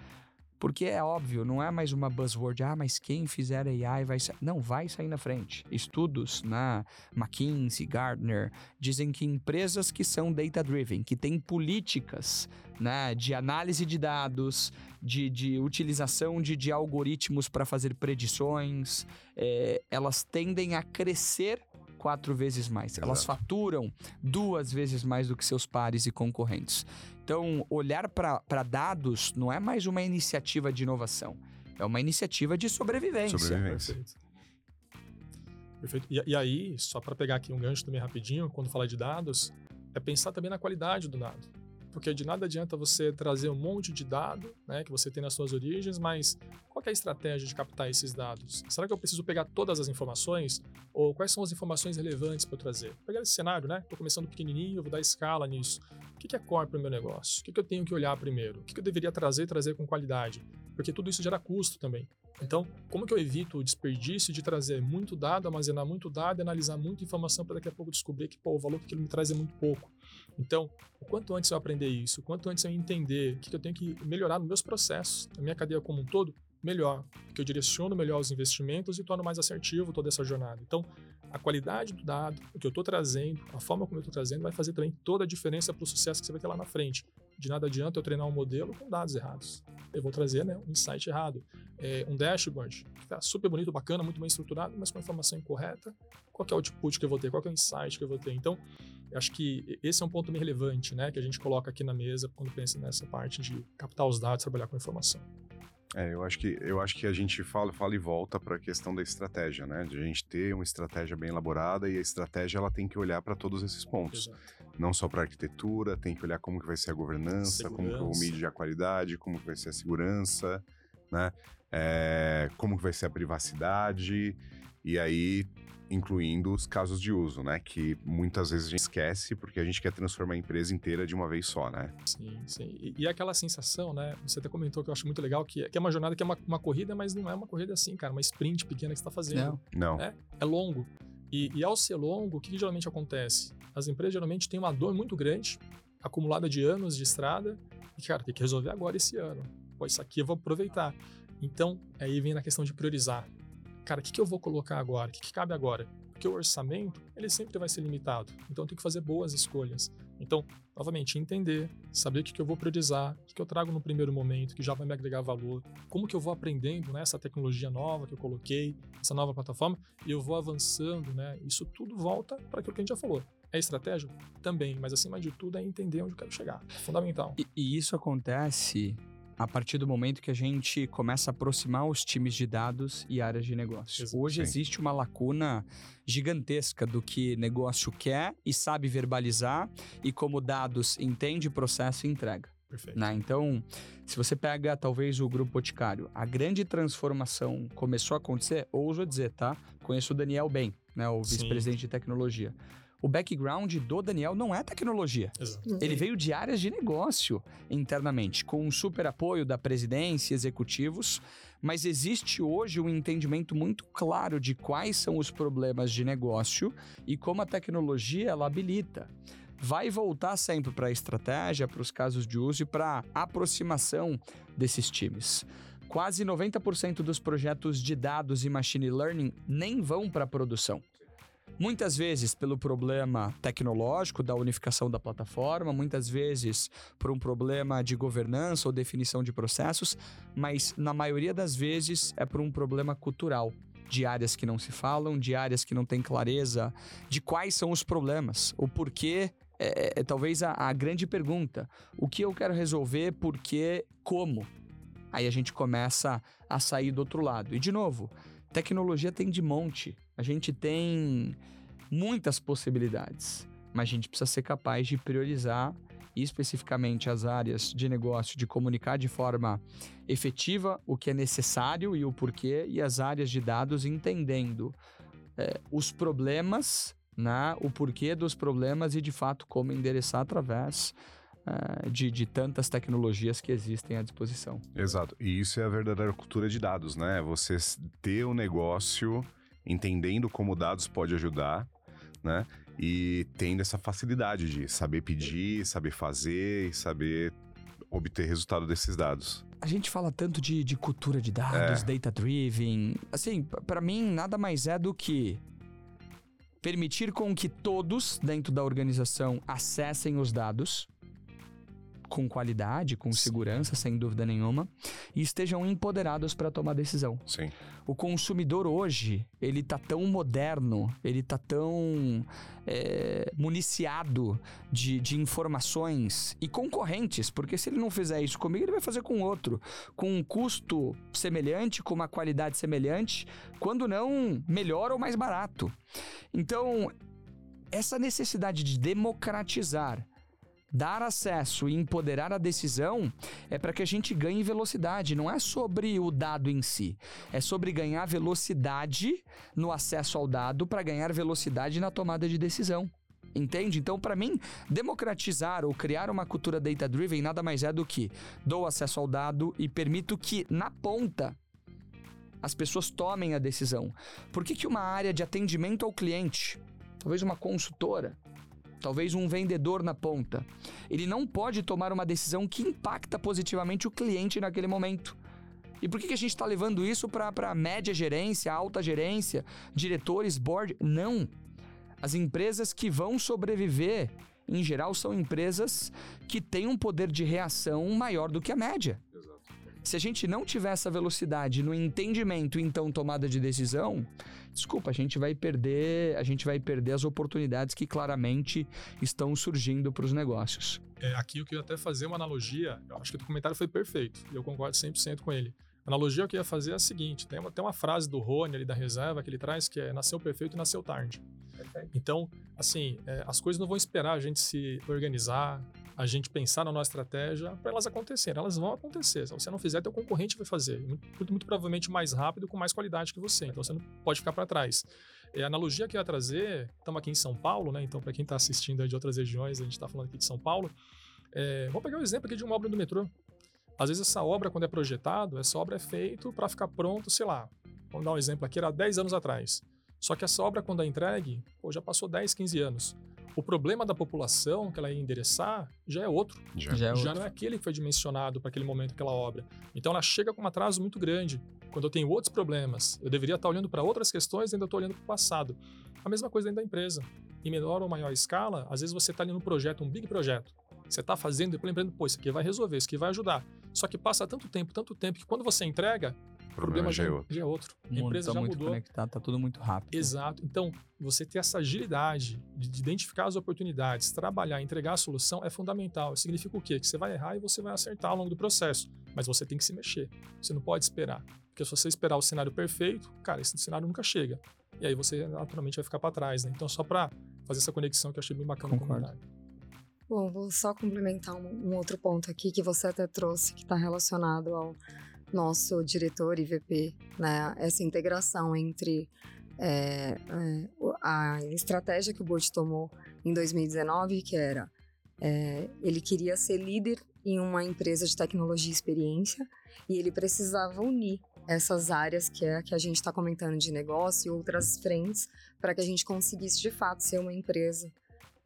porque é óbvio, não é mais uma buzzword, ah, mas quem fizer AI vai sair. Não, vai sair na frente. Estudos na McKinsey, Gartner, dizem que empresas que são data-driven, que têm políticas né, de análise de dados, de, de utilização de, de algoritmos para fazer predições, é, elas tendem a crescer quatro vezes mais. Exato. Elas faturam duas vezes mais do que seus pares e concorrentes. Então, olhar para dados não é mais uma iniciativa de inovação, é uma iniciativa de sobrevivência. Sobrevivência. Perfeito. Perfeito. E, e aí, só para pegar aqui um gancho também rapidinho, quando falar de dados, é pensar também na qualidade do dado porque de nada adianta você trazer um monte de dado né, que você tem nas suas origens, mas qual é a estratégia de captar esses dados? Será que eu preciso pegar todas as informações? Ou quais são as informações relevantes para eu trazer? Vou pegar esse cenário, né? Estou começando pequenininho, vou dar escala nisso. O que é core para o meu negócio? O que eu tenho que olhar primeiro? O que eu deveria trazer trazer com qualidade? Porque tudo isso gera custo também. Então, como que eu evito o desperdício de trazer muito dado, armazenar muito dado analisar muita informação para daqui a pouco descobrir que pô, o valor que aquilo me traz é muito pouco? Então, o quanto antes eu aprender isso, o quanto antes eu entender o que eu tenho que melhorar nos meus processos, na minha cadeia como um todo, melhor, porque eu direciono melhor os investimentos e torno mais assertivo toda essa jornada. Então, a qualidade do dado, o que eu estou trazendo, a forma como eu estou trazendo, vai fazer também toda a diferença para o sucesso que você vai ter lá na frente. De nada adianta eu treinar um modelo com dados errados. Eu vou trazer né, um insight errado. É, um dashboard que está super bonito, bacana, muito bem estruturado, mas com a informação incorreta. Qual é o output que eu vou ter? Qual é o insight que eu vou ter? Então, acho que esse é um ponto bem relevante né, que a gente coloca aqui na mesa quando pensa nessa parte de captar os dados, trabalhar com informação. É, eu acho que eu acho que a gente fala, fala e volta para a questão da estratégia, né? De a gente ter uma estratégia bem elaborada e a estratégia ela tem que olhar para todos esses pontos. Exato. Não só para arquitetura, tem que olhar como que vai ser a governança, segurança. como que eu medir a qualidade, como que vai ser a segurança, né? É, como que vai ser a privacidade. E aí incluindo os casos de uso, né? Que muitas vezes a gente esquece porque a gente quer transformar a empresa inteira de uma vez só, né? Sim, sim. E, e aquela sensação, né? Você até comentou que eu acho muito legal, que, que é uma jornada que é uma, uma corrida, mas não é uma corrida assim, cara, uma sprint pequena que você está fazendo. Não. não. É, é longo. E, e, ao ser longo, o que, que geralmente acontece? As empresas geralmente têm uma dor muito grande, acumulada de anos de estrada, e, cara, tem que resolver agora esse ano. Pô, isso aqui eu vou aproveitar. Então, aí vem na questão de priorizar cara, o que, que eu vou colocar agora? O que, que cabe agora? Porque o orçamento, ele sempre vai ser limitado. Então, tem que fazer boas escolhas. Então, novamente, entender, saber o que, que eu vou priorizar, o que, que eu trago no primeiro momento, que já vai me agregar valor, como que eu vou aprendendo né, essa tecnologia nova que eu coloquei, essa nova plataforma, e eu vou avançando, né? Isso tudo volta para aquilo que a gente já falou. É estratégia? Também, mas acima de tudo é entender onde eu quero chegar. É fundamental. E, e isso acontece a partir do momento que a gente começa a aproximar os times de dados e áreas de negócio. Hoje Sim. existe uma lacuna gigantesca do que negócio quer e sabe verbalizar e como dados entende, processo e entrega. Perfeito. né? Então, se você pega talvez o Grupo Boticário, a grande transformação começou a acontecer, ouso dizer, tá? Conheço o Daniel bem, né? O vice-presidente de tecnologia. O background do Daniel não é tecnologia. Exato. Ele veio de áreas de negócio internamente, com um super apoio da presidência e executivos, mas existe hoje um entendimento muito claro de quais são os problemas de negócio e como a tecnologia ela habilita. Vai voltar sempre para a estratégia, para os casos de uso e para a aproximação desses times. Quase 90% dos projetos de dados e machine learning nem vão para a produção. Muitas vezes pelo problema tecnológico da unificação da plataforma, muitas vezes por um problema de governança ou definição de processos, mas na maioria das vezes é por um problema cultural, de áreas que não se falam, de áreas que não têm clareza de quais são os problemas, o porquê. É, é talvez a, a grande pergunta: o que eu quero resolver, por quê, como? Aí a gente começa a sair do outro lado. E de novo, tecnologia tem de monte. A gente tem muitas possibilidades, mas a gente precisa ser capaz de priorizar especificamente as áreas de negócio, de comunicar de forma efetiva o que é necessário e o porquê, e as áreas de dados entendendo eh, os problemas, né, o porquê dos problemas e de fato como endereçar através eh, de, de tantas tecnologias que existem à disposição. Exato. E isso é a verdadeira cultura de dados, né? Você ter o negócio entendendo como dados pode ajudar, né? E tendo essa facilidade de saber pedir, saber fazer e saber obter resultado desses dados. A gente fala tanto de, de cultura de dados, É. data-driven. Assim, p- pra mim, nada mais é do que permitir com que todos dentro da organização acessem os dados com qualidade, com segurança, sem dúvida nenhuma, e estejam empoderados para tomar decisão. Sim. O consumidor hoje, ele tá tão moderno, ele tá tão é, municiado de, de informações e concorrentes, porque se ele não fizer isso comigo, ele vai fazer com outro, com um custo semelhante, com uma qualidade semelhante, quando não melhor ou mais barato. Então, essa necessidade de democratizar dar acesso e empoderar a decisão é para que a gente ganhe velocidade. Não é sobre o dado em si, é sobre ganhar velocidade no acesso ao dado para ganhar velocidade na tomada de decisão. Entende? Então, para mim, democratizar ou criar uma cultura data-driven nada mais é do que dou acesso ao dado e permito que, na ponta, as pessoas tomem a decisão. Por que, que uma área de atendimento ao cliente, talvez uma consultora, talvez um vendedor na ponta, ele não pode tomar uma decisão que impacta positivamente o cliente naquele momento. E por que, que a gente está levando isso para média gerência, alta gerência, diretores, board? Não. As empresas que vão sobreviver, em geral, são empresas que têm um poder de reação maior do que a média. Se a gente não tiver essa velocidade no entendimento, então tomada de decisão, desculpa, a gente vai perder, a gente vai perder as oportunidades que claramente estão surgindo para os negócios. É, aqui eu queria até fazer uma analogia, eu acho que o comentário foi perfeito, e eu concordo 100% com ele. A analogia que eu ia fazer é a seguinte, tem uma, tem uma frase do Rony ali da reserva que ele traz que é nasceu perfeito e nasceu tarde. Então, assim, é, as coisas não vão esperar a gente se organizar, a gente pensar na nossa estratégia para elas acontecerem. Elas vão acontecer. Se você não fizer, teu concorrente vai fazer. Muito, muito, provavelmente mais rápido, com mais qualidade que você. Então, você não pode ficar para trás. É, a analogia que eu ia trazer, estamos aqui em São Paulo, né? Então, para quem está assistindo de outras regiões, a gente está falando aqui de São Paulo. É, vou pegar o exemplo aqui de uma obra do metrô. Às vezes essa obra, quando é projetado, essa obra é feita para ficar pronto, sei lá, vamos dar um exemplo aqui, era 10 anos atrás. Só que essa obra, quando é entregue, pô, já passou 10, 15 anos. O problema da população que ela ia endereçar já é outro. Já. Já é já outro. não é aquele que foi dimensionado para aquele momento, aquela obra. Então ela chega com um atraso muito grande. Quando eu tenho outros problemas, eu deveria estar olhando para outras questões e ainda estou olhando para o passado. A mesma coisa dentro da empresa. Em menor ou maior escala, às vezes você está ali num projeto, um big projeto. Você está fazendo e lembrando, pô, isso aqui vai resolver, isso aqui vai ajudar. Só que passa tanto tempo, tanto tempo, que quando você entrega, O problema já é outro. já é outro. O A mundo empresa tá já muito mudou. conectado, tá tudo muito rápido. Exato. Então, você ter essa agilidade de de identificar as oportunidades, trabalhar, entregar a solução é fundamental. Significa o quê? Que você vai errar e você vai acertar ao longo do processo. Mas você tem que se mexer. Você não pode esperar. Porque se você esperar o cenário perfeito, cara, esse cenário nunca chega. E aí você naturalmente vai ficar para trás, né? Então, só para fazer essa conexão que eu achei bem bacana Concordo. comentar. Bom, vou só complementar um, um outro ponto aqui que você até trouxe, que está relacionado ao nosso diretor e VP, né? Essa integração entre é, é, a estratégia que o Bolt tomou em 2019, que era é, ele queria ser líder em uma empresa de tecnologia e experiência e ele precisava unir essas áreas que é que a gente está comentando de negócio e outras frentes para que a gente conseguisse de fato ser uma empresa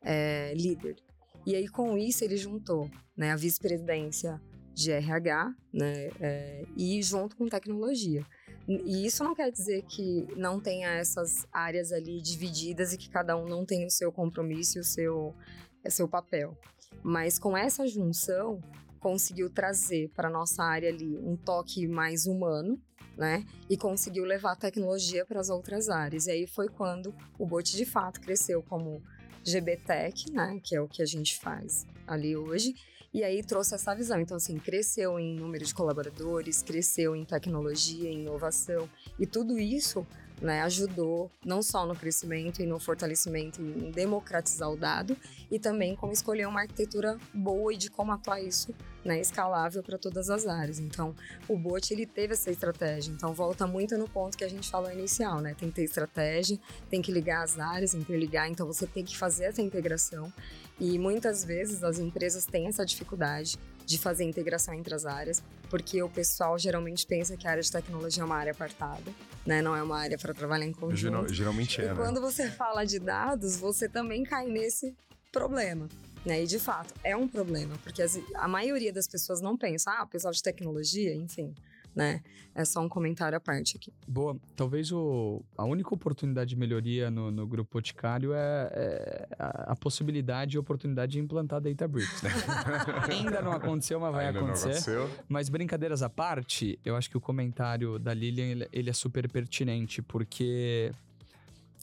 é, líder. E aí, com isso, ele juntou né, a vice-presidência de RH né, é, e junto com tecnologia. E isso não quer dizer que não tenha essas áreas ali divididas e que cada um não tenha o seu compromisso e o seu, é, seu papel. Mas com essa junção, conseguiu trazer para nossa área ali um toque mais humano, né? E conseguiu levar tecnologia para as outras áreas. E aí foi quando o Bot de fato cresceu como GBTech, né, que é o que a gente faz ali hoje, e aí trouxe essa visão. Então, assim, cresceu em número de colaboradores, cresceu em tecnologia, em inovação, e tudo isso né, ajudou não só no crescimento e no fortalecimento em democratizar o dado, e também como escolher uma arquitetura boa e de como atuar isso né, escalável para todas as áreas. Então, o bot ele teve essa estratégia. Então, volta muito no ponto que a gente falou inicial, né? Tem que ter estratégia, tem que ligar as áreas, interligar. Então, você tem que fazer essa integração. E muitas vezes as empresas têm essa dificuldade de fazer integração entre as áreas, porque o pessoal geralmente pensa que a área de tecnologia é uma área apartada, né? Não é uma área para trabalhar em conjunto. Geral- geralmente é, E né? quando você fala de dados, você também cai nesse problema. Né? E de fato, é um problema, porque as- a maioria das pessoas não pensa, ah, pessoal de tecnologia, enfim, né? É só um comentário à parte aqui. Boa. Talvez o, a única oportunidade de melhoria no, no Grupo Boticário é, é a, a possibilidade e oportunidade de implantar Databricks. Né? Ainda não aconteceu, mas vai Ainda não acontecer. aconteceu. Mas brincadeiras à parte, eu acho que o comentário da Lilian ele, ele é super pertinente, porque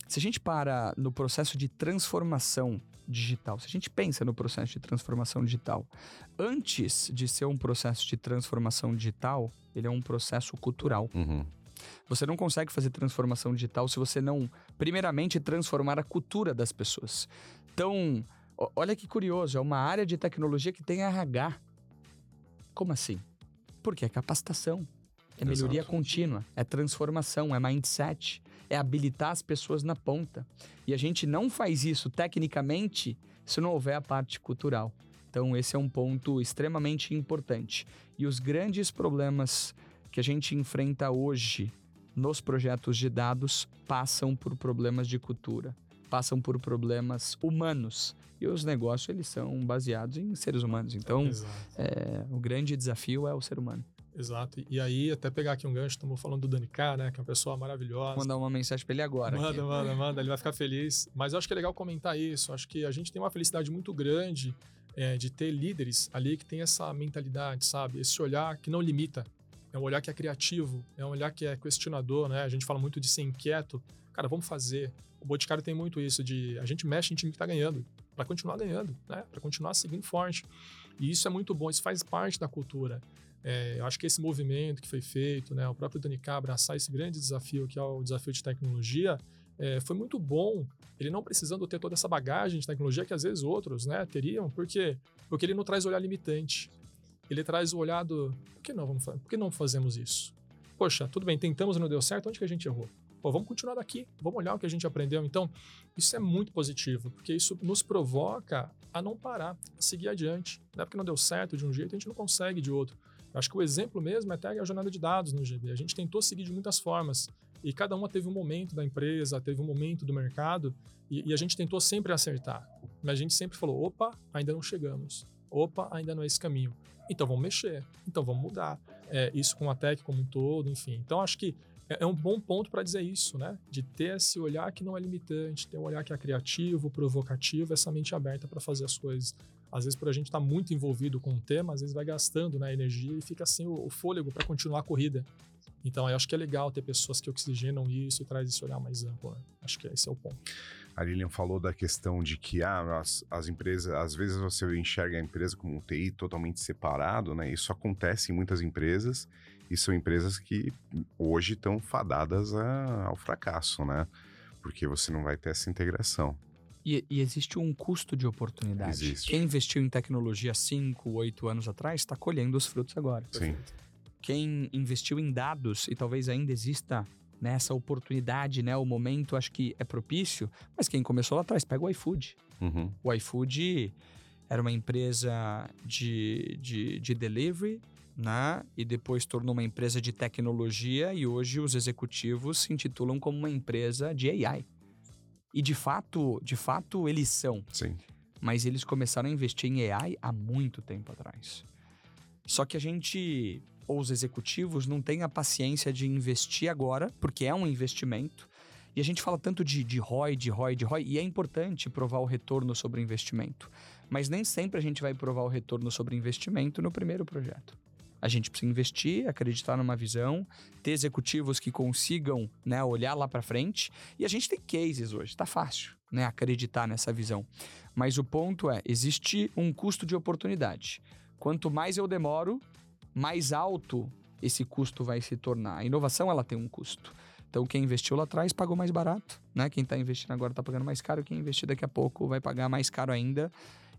se a gente para no processo de transformação digital, se a gente pensa no processo de transformação digital, antes de ser um processo de transformação digital, ele é um processo cultural. Uhum. Você não consegue fazer transformação digital se você não, primeiramente, transformar a cultura das pessoas. Então, olha que curioso, é uma área de tecnologia que tem RH. Como assim? Porque é capacitação, é melhoria Exato. contínua, é transformação, é mindset, é habilitar as pessoas na ponta. E a gente não faz isso tecnicamente se não houver a parte cultural. Então, esse é um ponto extremamente importante. E os grandes problemas que a gente enfrenta hoje nos projetos de dados passam por problemas de cultura, passam por problemas humanos. E os negócios, eles são baseados em seres humanos. Então, é, o grande desafio é o ser humano. Exato. E aí, até pegar aqui um gancho, estamos falando do Dani K, né? Que é uma pessoa maravilhosa. Vou mandar uma mensagem pra ele agora. Manda, aqui. manda, manda, ele vai ficar feliz. Mas eu acho que é legal comentar isso. Acho que a gente tem uma felicidade muito grande é, de ter líderes ali que tem essa mentalidade, sabe? Esse olhar que não limita. É um olhar que é criativo, é um olhar que é questionador, né? A gente fala muito de ser inquieto. Cara, vamos fazer. O Boticário tem muito isso de a gente mexe em time que tá ganhando, para continuar ganhando, né? Para continuar seguindo forte. E isso é muito bom, isso faz parte da cultura. É, eu acho que esse movimento que foi feito, né, o próprio Dani abraçar esse grande desafio que é o desafio de tecnologia, é, foi muito bom. Ele não precisando ter toda essa bagagem de tecnologia que às vezes outros né, teriam, por quê? Porque ele não traz olhar limitante. Ele traz o olhar do por que não, vamos, por que não fazemos isso? Poxa, tudo bem, tentamos e não deu certo, onde que a gente errou? Pô, vamos continuar daqui, vamos olhar o que a gente aprendeu. Então, isso é muito positivo, porque isso nos provoca a não parar, a seguir adiante. Não é porque não deu certo de um jeito, a gente não consegue de outro. Eu acho que o exemplo mesmo é até a jornada de dados no GB. A gente tentou seguir de muitas formas e cada uma teve um momento da empresa, teve um momento do mercado e, e a gente tentou sempre acertar. Mas a gente sempre falou: opa, ainda não chegamos. Opa, ainda não é esse caminho. Então vamos mexer. Então vamos mudar. É, isso com a tech como um todo, enfim. Então acho que é, é um bom ponto para dizer isso, né? De ter esse olhar que não é limitante, ter um olhar que é criativo, provocativo, essa mente aberta para fazer as coisas. Às vezes, por a gente estar tá muito envolvido com o tema, às vezes vai gastando né, energia e fica sem o, o fôlego para continuar a corrida. Então, eu acho que é legal ter pessoas que oxigenam isso e traz esse olhar mais amplo. Né? Acho que esse é o ponto. A Lilian falou da questão de que ah, as, as empresas, às vezes você enxerga a empresa como um TI totalmente separado, né? Isso acontece em muitas empresas e são empresas que hoje estão fadadas a, ao fracasso, né? Porque você não vai ter essa integração. E, e, existe um custo de oportunidade. Existe. Quem investiu em tecnologia 5, 8 anos atrás está colhendo os frutos agora. Sim. Quem investiu em dados e talvez ainda exista nessa né, oportunidade, né? O momento acho que é propício, mas quem começou lá atrás, pega o iFood. Uhum. O iFood era uma empresa de, de, de delivery, né? E depois tornou uma empresa de tecnologia e hoje os executivos se intitulam como uma empresa de AI. E de fato, de fato eles são. Sim. Mas eles começaram a investir em AI há muito tempo atrás. Só que a gente ou os executivos não têm a paciência de investir agora, porque é um investimento. E a gente fala tanto de, de ROI, de ROI, de ROI, e é importante provar o retorno sobre investimento. Mas nem sempre a gente vai provar o retorno sobre investimento no primeiro projeto. A gente precisa investir, acreditar numa visão, ter executivos que consigam né, olhar lá para frente. E a gente tem cases hoje, está fácil né, acreditar nessa visão. Mas o ponto é: existe um custo de oportunidade. Quanto mais eu demoro, mais alto esse custo vai se tornar. A inovação ela tem um custo. Então quem investiu lá atrás pagou mais barato, né? Quem está investindo agora está pagando mais caro, quem investir daqui a pouco vai pagar mais caro ainda.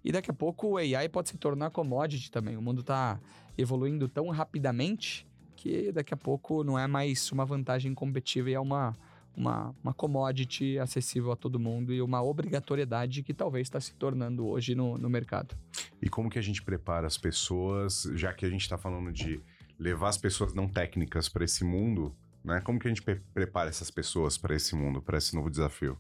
E daqui a pouco o AI pode se tornar commodity também. O mundo está evoluindo tão rapidamente que daqui a pouco não é mais uma vantagem competitiva e é uma, uma, uma commodity acessível a todo mundo e uma obrigatoriedade que talvez está se tornando hoje no, no mercado. E como que a gente prepara as pessoas, já que a gente está falando de levar as pessoas não técnicas para esse mundo, né? Como que a gente pre prepara essas pessoas para esse mundo, para esse novo desafio?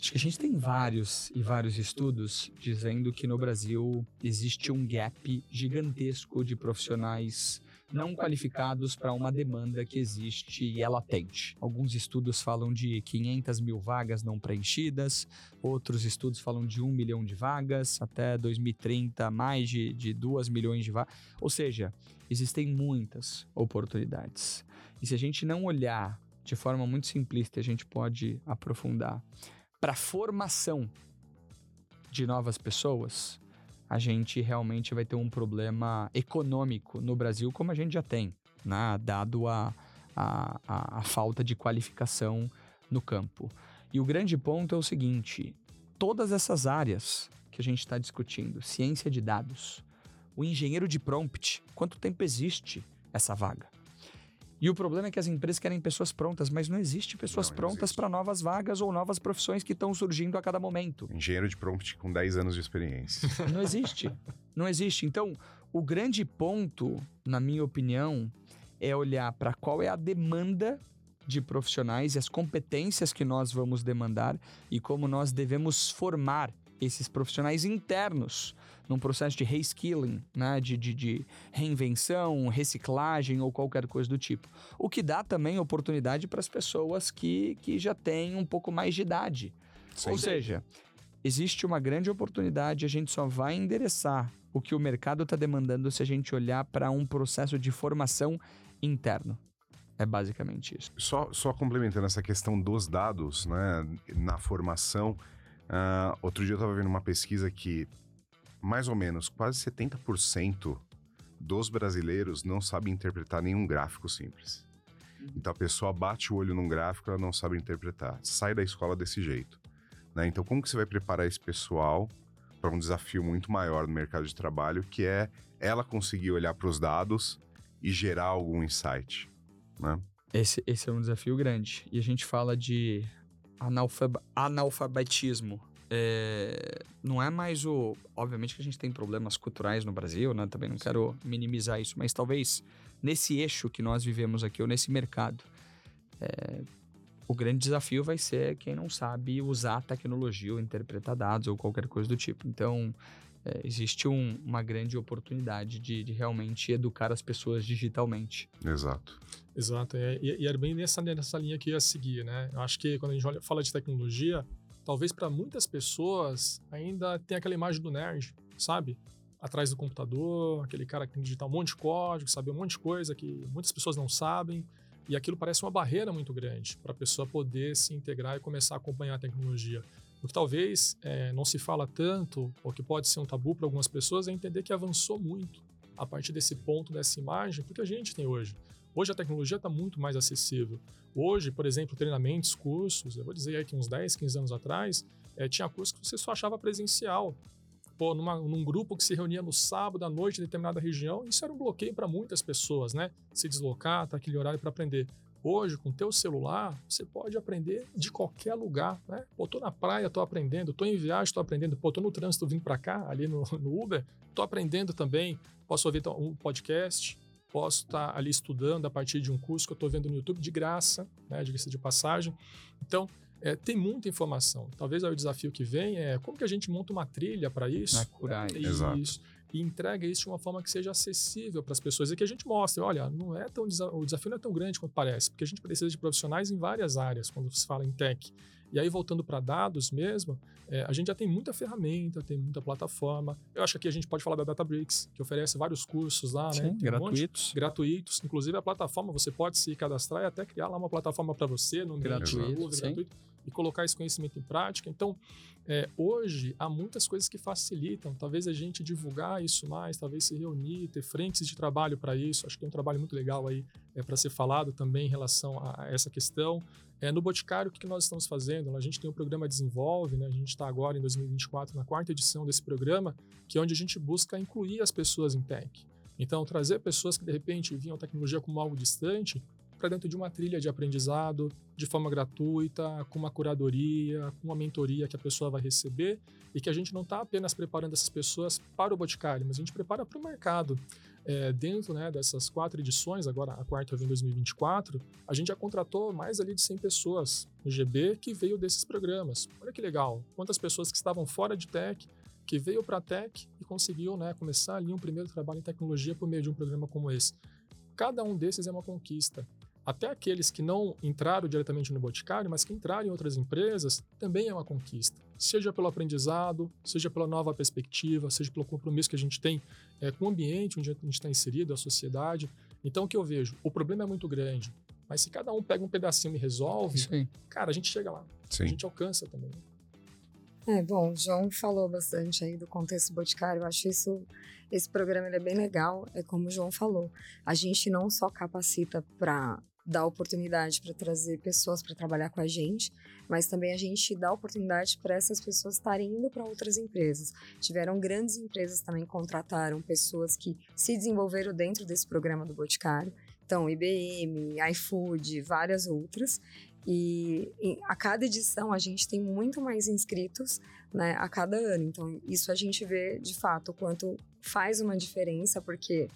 Acho que a gente tem vários e vários estudos dizendo que no Brasil existe um gap gigantesco de profissionais não qualificados para uma demanda que existe e é latente. Alguns estudos falam de 500 mil vagas não preenchidas, outros estudos falam de 1 milhão de vagas, até 2030 mais de, de 2 milhões de vagas. Ou seja, existem muitas oportunidades. E se a gente não olhar de forma muito simplista, a gente pode aprofundar para formação de novas pessoas, a gente realmente vai ter um problema econômico no Brasil, como a gente já tem, né? dado a, a, a, a falta de qualificação no campo. E o grande ponto é o seguinte: todas essas áreas que a gente está discutindo, ciência de dados, o engenheiro de prompt, quanto tempo existe essa vaga? E o problema é que as empresas querem pessoas prontas, mas não existe pessoas não, prontas para novas vagas ou novas profissões que estão surgindo a cada momento. Engenheiro de prompt com 10 anos de experiência. Não existe. não existe. Então, o grande ponto, na minha opinião, é olhar para qual é a demanda de profissionais e as competências que nós vamos demandar e como nós devemos formar esses profissionais internos num processo de reskilling, né? de, de, de reinvenção, reciclagem ou qualquer coisa do tipo. O que dá também oportunidade para as pessoas que, que já têm um pouco mais de idade. Sim. Ou seja, existe uma grande oportunidade, a gente só vai endereçar o que o mercado está demandando se a gente olhar para um processo de formação interno. É basicamente isso. Só, só complementando essa questão dos dados né, na formação, Uh, outro dia eu estava vendo uma pesquisa que mais ou menos quase 70% dos brasileiros não sabem interpretar nenhum gráfico simples. Uhum. Então a pessoa bate o olho num gráfico, ela não sabe interpretar. Sai da escola desse jeito. Né? Então como que você vai preparar esse pessoal para um desafio muito maior no mercado de trabalho, que é ela conseguir olhar para os dados e gerar algum insight, né? Esse, esse é um desafio grande. E a gente fala de analfab analfabetismo. É, não é mais o. Obviamente que a gente tem problemas culturais no Brasil, né? Também não Sim. quero minimizar isso, mas talvez nesse eixo que nós vivemos aqui, ou nesse mercado, é, o grande desafio vai ser quem não sabe usar a tecnologia ou interpretar dados ou qualquer coisa do tipo. Então, é, existe um, uma grande oportunidade de, de, realmente educar as pessoas digitalmente. Exato. Exato. É, e, e era bem nessa, nessa linha que eu ia seguir, né? Eu acho que quando a gente olha, fala de tecnologia, talvez para muitas pessoas ainda tem aquela imagem do nerd, sabe? Atrás do computador, aquele cara que tem que digitar um monte de código, saber um monte de coisa que muitas pessoas não sabem. E aquilo parece uma barreira muito grande para a pessoa poder se integrar e começar a acompanhar a tecnologia. O que talvez é, não se fala tanto, ou que pode ser um tabu para algumas pessoas, é entender que avançou muito a partir desse ponto, dessa imagem, porque a gente tem hoje. Hoje a tecnologia está muito mais acessível. Hoje, por exemplo, treinamentos, cursos, eu vou dizer aí que uns 10, 15 anos atrás, é, tinha curso que você só achava presencial. Pô, numa, num grupo que se reunia no sábado à noite em determinada região, isso era um bloqueio para muitas pessoas, né? Se deslocar, tá aquele horário para aprender. Hoje, com o teu celular, você pode aprender de qualquer lugar, né? Pô, tô na praia, tô aprendendo, tô em viagem, tô aprendendo, pô, tô no trânsito vindo para cá, ali no, no, Uber, tô aprendendo também, posso ouvir um podcast, posso estar tá ali estudando a partir de um curso que eu tô vendo no YouTube de graça, né, diga-se de passagem. Então, é, tem muita informação. Talvez o desafio que vem é como que a gente monta uma trilha para isso. É curar isso. Exato e entrega isso de uma forma que seja acessível para as pessoas e que a gente mostre, olha, não é tão o desafio não é tão grande quanto parece, porque a gente precisa de profissionais em várias áreas quando se fala em tech. E aí voltando para dados mesmo, é, a gente já tem muita ferramenta, tem muita plataforma. Eu acho que aqui a gente pode falar da Databricks, que oferece vários cursos lá, Sim, né? gratuitos. Um gratuitos. Inclusive a plataforma você pode se cadastrar e até criar lá uma plataforma para você no gratuito, gratuito e colocar esse conhecimento em prática. Então, é, hoje há muitas coisas que facilitam. Talvez a gente divulgar isso mais, talvez se reunir, ter frentes de trabalho para isso. Acho que tem um trabalho muito legal aí é, para ser falado também em relação a, a essa questão. É, no Boticário, o que, nós estamos fazendo? A gente tem o um programa Desenvolve, né? a gente está agora em 2024 na quarta edição desse programa, que é onde a gente busca incluir as pessoas em tech. Então, trazer pessoas que de repente viam a tecnologia como algo distante para dentro de uma trilha de aprendizado, de forma gratuita, com uma curadoria, com uma mentoria que a pessoa vai receber e que a gente não está apenas preparando essas pessoas para o Boticário, mas a gente prepara para o mercado. É, dentro né, dessas quatro edições, agora a quarta vem em 2024, a gente já contratou mais ali de 100 pessoas no GB que veio desses programas. Olha que legal, quantas pessoas que estavam fora de tech, que veio para a tech e conseguiu né, começar ali um primeiro trabalho em tecnologia por meio de um programa como esse. Cada um desses é uma conquista até aqueles que não entraram diretamente no Boticário, mas que entraram em outras empresas, também é uma conquista. Seja pelo aprendizado, seja pela nova perspectiva, seja pelo compromisso que a gente tem é, com o ambiente onde a gente está inserido, a sociedade. Então, o que eu vejo? O problema é muito grande, mas se cada um pega um pedacinho e resolve, cara, a gente chega lá. Sim. A gente alcança também. É, bom, o João falou bastante aí do contexto boticário. Eu acho isso, esse programa é bem legal. É como o João falou, a gente não só capacita para dá oportunidade para trazer pessoas para trabalhar com a gente, mas também a gente dá oportunidade para essas pessoas estarem indo para outras empresas. Tiveram grandes empresas também contrataram pessoas que se desenvolveram dentro desse programa do Boticário. Então, IBM, iFood, várias outras. E a cada edição a gente tem muito mais inscritos né, a cada ano. Então, isso a gente vê de fato o quanto faz uma diferença, porque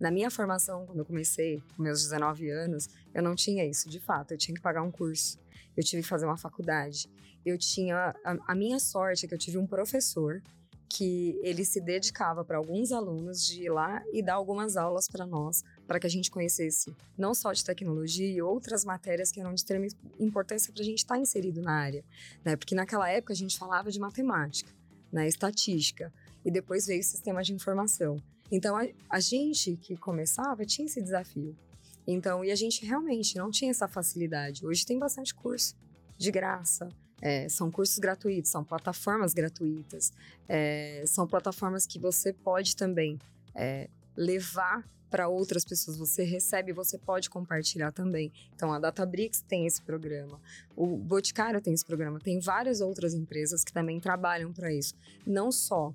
na minha formação, quando eu comecei, com meus 19 anos, eu não tinha isso, de fato. Eu tinha que pagar um curso, eu tive que fazer uma faculdade. Eu tinha. A, a minha sorte é que eu tive um professor que ele se dedicava para alguns alunos de ir lá e dar algumas aulas para nós, para que a gente conhecesse não só de tecnologia e outras matérias que eram de extrema importância para a gente estar tá inserido na área, né? Porque naquela época a gente falava de matemática, né? Estatística e depois veio o sistema de informação. Então, a, a gente que começava tinha esse desafio. Então, e a gente realmente não tinha essa facilidade. Hoje tem bastante curso de graça. É, são cursos gratuitos, são plataformas gratuitas, é, são plataformas que você pode também é, levar para outras pessoas. Você recebe, você pode compartilhar também. Então, a Databricks tem esse programa, o Boticário tem esse programa, tem várias outras empresas que também trabalham para isso. Não só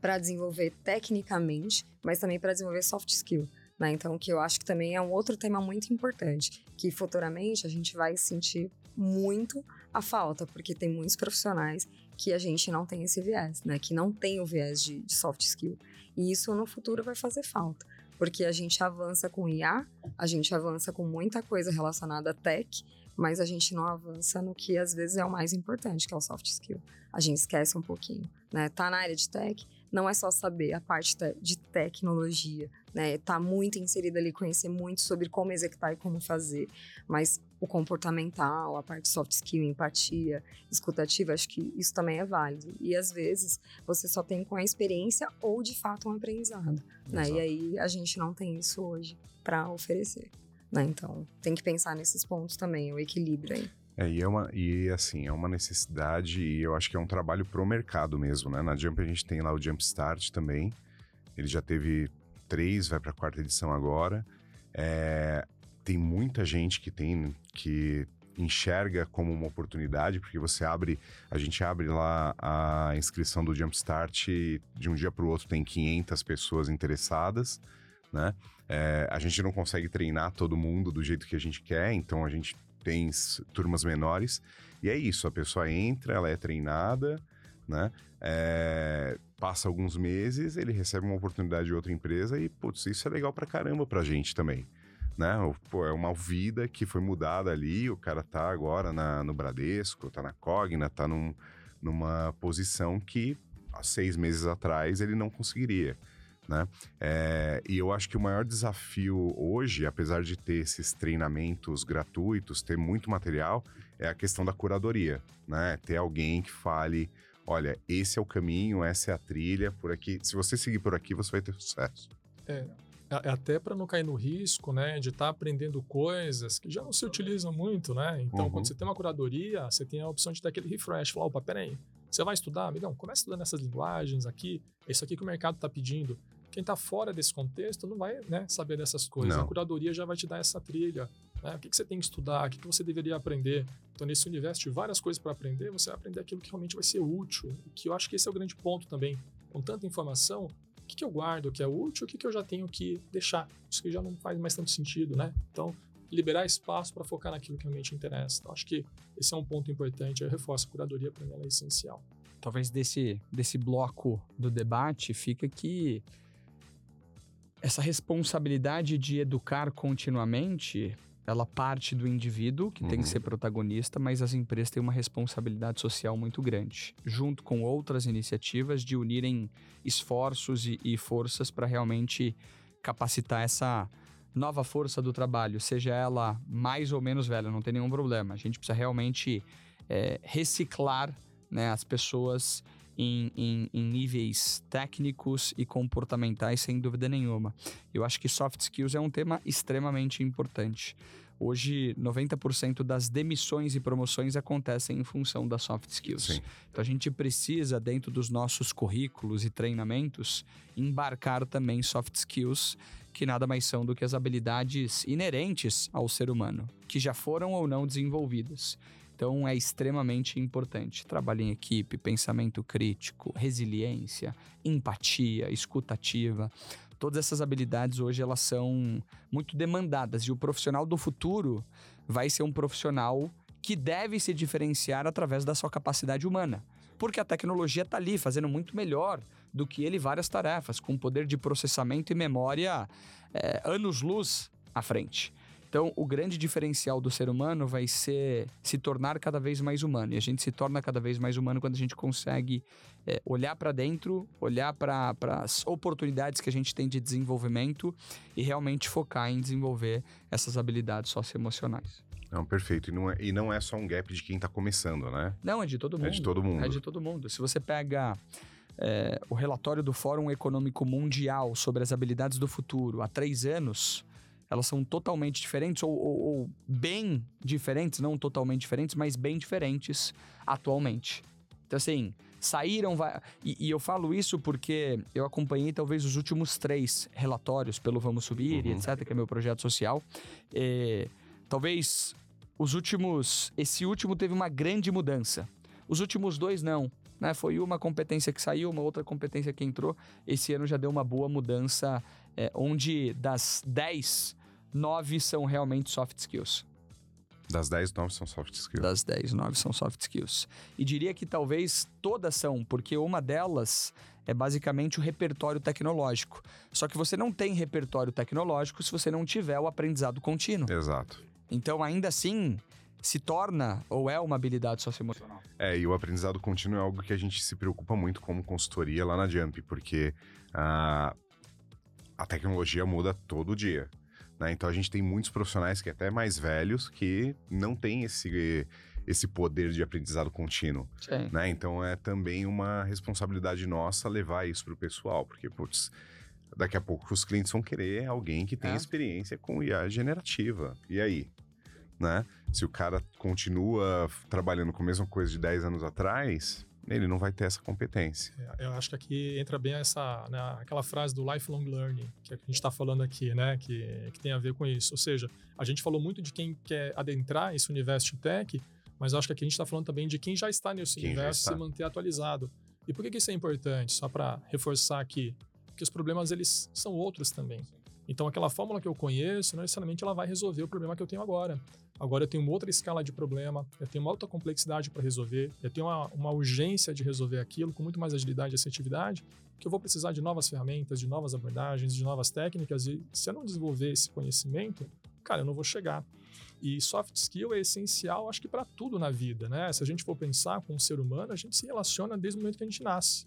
para desenvolver tecnicamente, mas também para desenvolver soft skill. Né? Então, que eu acho que também é um outro tema muito importante, que futuramente a gente vai sentir muito a falta, porque tem muitos profissionais que a gente não tem esse viés, né? Que não tem o viés de, de soft skill. E isso no futuro vai fazer falta, porque a gente avança com IA, a gente avança com muita coisa relacionada a tech, mas a gente não avança no que às vezes é o mais importante, que é o soft skill. A gente esquece um pouquinho, né? Tá na área de tech, não é só saber a parte de tecnologia, né? Tá muito inserido ali, conhecer muito sobre como executar e como fazer, mas o comportamental, a parte soft skill, empatia, escutativa, acho que isso também é válido. E às vezes você só tem com a experiência ou de fato um aprendizado, né? E aí a gente não tem isso hoje para oferecer. Né? Então, tem que pensar nesses pontos também, o equilíbrio aí. É, e, é uma, e assim, é uma necessidade e eu acho que é um trabalho pro mercado mesmo, né? Na Jump a gente tem lá o Jump Start também. Ele já teve três, vai para a quarta edição agora. É, tem muita gente que tem que enxerga como uma oportunidade, porque você abre, a gente abre lá a inscrição do Jumpstart e de um dia para o outro tem 500 pessoas interessadas, né? É, a gente não consegue treinar todo mundo do jeito que a gente quer, então a gente tem turmas menores. E é isso, a pessoa entra, ela é treinada, né? É, passa alguns meses, ele recebe uma oportunidade de outra empresa e, putz, isso é legal pra caramba pra gente também. Né? Pô, é uma vida que foi mudada ali, o cara tá agora na, no Bradesco, tá na Cogna, tá num, numa posição que há seis meses atrás ele não conseguiria né? É, e eu acho que o maior desafio hoje, apesar de ter esses treinamentos gratuitos, ter muito material, é a questão da curadoria, né? Ter alguém que fale, olha, esse é o caminho, essa é a trilha, por aqui. Se você seguir por aqui, você vai ter sucesso. É, é até para não cair no risco, né, de estar tá aprendendo coisas que já não se utilizam muito, né? Então, uhum. quando você tem uma curadoria, você tem a opção de dar aquele refresh, falar, opa, peraí, você vai estudar, amigão, começa estudando essas linguagens aqui, é isso aqui que o mercado está pedindo. Quem está fora desse contexto não vai né, saber dessas coisas. Não. A curadoria já vai te dar essa trilha. Né? O que, que você tem que estudar, o que, que você deveria aprender. Então, nesse universo de várias coisas para aprender, você vai aprender aquilo que realmente vai ser útil. Que eu acho que esse é o grande ponto também. Com tanta informação, o que, que eu guardo que é útil, o que, que eu já tenho que deixar. Isso que já não faz mais tanto sentido, né? Então, liberar espaço para focar naquilo que realmente interessa. Então, acho que esse é um ponto importante. Eu reforço a curadoria para mim, ela é essencial. Talvez desse, desse bloco do debate fica que essa responsabilidade de educar continuamente, ela parte do indivíduo, que uhum. tem que uhum. ser protagonista, mas as empresas têm uma responsabilidade social muito grande, junto com outras iniciativas de unirem esforços e, e forças para realmente capacitar essa nova força do trabalho, seja ela mais ou menos velha, não tem nenhum problema. A gente precisa realmente é, reciclar né, as pessoas em, em, em, níveis técnicos e comportamentais, sem dúvida nenhuma. Eu acho que soft skills é um tema extremamente importante. Hoje, 90% das demissões e promoções acontecem em função das soft skills. Sim. Então, a gente precisa, dentro dos nossos currículos e treinamentos, embarcar também soft skills, que nada mais são do que as habilidades inerentes ao ser humano, que já foram ou não desenvolvidas. Então é extremamente importante. Trabalho em equipe, pensamento crítico, resiliência, empatia, escutativa. Todas essas habilidades hoje elas são muito demandadas e o profissional do futuro vai ser um profissional que deve se diferenciar através da sua capacidade humana. Porque a tecnologia está ali fazendo muito melhor do que ele várias tarefas, com poder de processamento e memória é, anos-luz à frente. Então, o grande diferencial do ser humano vai ser se tornar cada vez mais humano. E a gente se torna cada vez mais humano quando a gente consegue é, olhar para dentro, olhar para as oportunidades que a gente tem de desenvolvimento e realmente focar em desenvolver essas habilidades socioemocionais. Não, perfeito. E não, é, e não é só um gap de quem está começando, né? Não, é de todo mundo. É de todo mundo. É de todo mundo. Se você pega é, o relatório do Fórum Econômico Mundial sobre as habilidades do futuro há três anos, elas são totalmente diferentes ou, ou, ou, bem diferentes, não totalmente diferentes, mas bem diferentes atualmente. Então, assim, saíram. E, e eu falo isso porque eu acompanhei talvez os últimos três relatórios pelo Vamos Subir uhum. e etc., que é meu projeto social. E, talvez os últimos. Esse último teve uma grande mudança. Os últimos dois não. Né? Foi uma competência que saiu, uma outra competência que entrou. Esse ano já deu uma boa mudança, é, onde das 10 nove são realmente soft skills. Das 10, 9 são soft skills. Das 10, 9 são soft skills. E diria que talvez todas são, porque uma delas é basicamente o repertório tecnológico. Só que você não tem repertório tecnológico se você não tiver o aprendizado contínuo. Exato. Então, ainda assim, se torna ou é uma habilidade socioemocional. É, e o aprendizado contínuo é algo que a gente se preocupa muito como consultoria lá na Jump, porque a, a tecnologia muda todo dia. Né? Então a gente tem muitos profissionais que até mais velhos que não têm esse, esse poder de aprendizado contínuo. Né? Então é também uma responsabilidade nossa levar isso para o pessoal, porque, putz, daqui a pouco os clientes vão querer alguém que tenha é. experiência com IA generativa. E aí? Né? Se o cara continua trabalhando com a mesma coisa de 10 anos atrás, ele não vai ter essa competência. É, eu acho que aqui entra bem essa, né, aquela frase do lifelong learning que a gente está falando aqui, né, que, que tem a ver com isso. Ou seja, a gente falou muito de quem quer adentrar esse universo de tech, mas acho que aqui a gente está falando também de quem já está nesse quem universo se manter atualizado. E por que, que isso é importante? Só para reforçar aqui, porque os problemas eles são outros também. Então, aquela fórmula que eu conheço, não necessariamente ela vai resolver o problema que eu tenho agora. Agora eu tenho uma outra escala de problema, eu tenho uma outra complexidade para resolver, eu tenho uma, uma, urgência de resolver aquilo com muito mais agilidade e assertividade, que eu vou precisar de novas ferramentas, de novas abordagens, de novas técnicas, e se eu não desenvolver esse conhecimento, cara, eu não vou chegar. E soft skill é essencial, acho que para tudo na vida, né? Se a gente for pensar com o um ser humano, a gente se relaciona desde o momento que a gente nasce.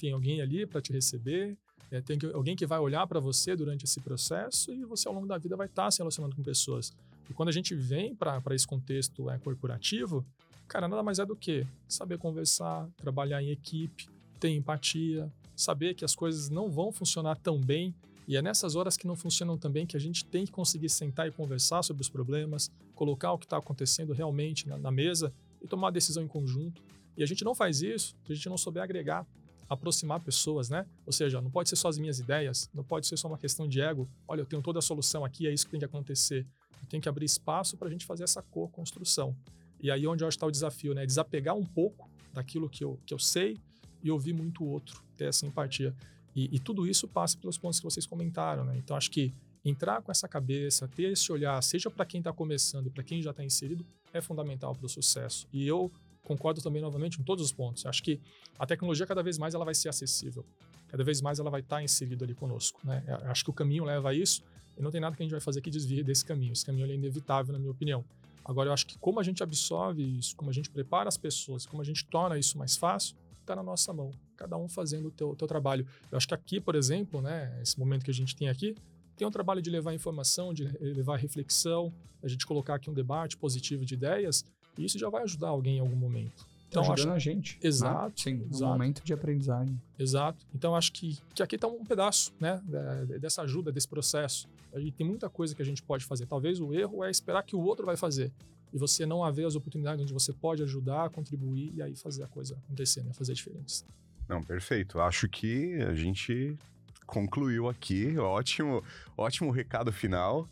Tem alguém ali para te receber, é, tem alguém que vai olhar para você durante esse processo e você, ao longo da vida, vai estar tá se relacionando com pessoas. E quando a gente vem para esse contexto é, corporativo, cara, nada mais é do que saber conversar, trabalhar em equipe, ter empatia, saber que as coisas não vão funcionar tão bem. E é nessas horas que não funcionam tão bem que a gente tem que conseguir sentar e conversar sobre os problemas, colocar o que está acontecendo realmente na, na mesa e tomar a decisão em conjunto. E a gente não faz isso se a gente não souber agregar aproximar pessoas, né? Ou seja, não pode ser só as minhas ideias, não pode ser só uma questão de ego. Olha, eu tenho toda a solução aqui, é isso que tem que acontecer. Tenho que abrir espaço para a gente fazer essa co-construção. E aí onde eu acho que está o desafio, né? Desapegar um pouco daquilo que eu, que eu sei e ouvir muito o outro, ter essa empatia. E, e tudo isso passa pelos pontos que vocês comentaram, né? Então acho que entrar com essa cabeça, ter esse olhar, seja para quem está começando e para quem já está inserido, é fundamental para o sucesso. E eu concordo também novamente em todos os pontos. Acho que a tecnologia cada vez mais ela vai ser acessível, cada vez mais ela vai estar inserida ali conosco. Né? Acho que o caminho leva a isso e não tem nada que a gente vai fazer que desvie desse caminho. Esse caminho é inevitável, na minha opinião. Agora, eu acho que como a gente absorve isso, como a gente prepara as pessoas, como a gente torna isso mais fácil, está na nossa mão. Cada um fazendo o teu, teu trabalho. Eu acho que aqui, por exemplo, né, esse momento que a gente tem aqui, tem um trabalho de levar informação, de levar reflexão, a gente colocar aqui um debate positivo de ideias e isso já vai ajudar alguém em algum momento. Então, ajudando acho... a gente. Né? Exato. Né? Sim, exato. um momento de aprendizagem. Exato. Então, acho que, que aqui está um pedaço né, dessa ajuda, desse processo. E tem muita coisa que a gente pode fazer. Talvez o erro é esperar que o outro vai fazer. E você não haver as oportunidades onde você pode ajudar, contribuir e aí fazer a coisa acontecer, né? fazer a diferença. Não, perfeito. Acho que a gente concluiu aqui. Ótimo, ótimo recado final.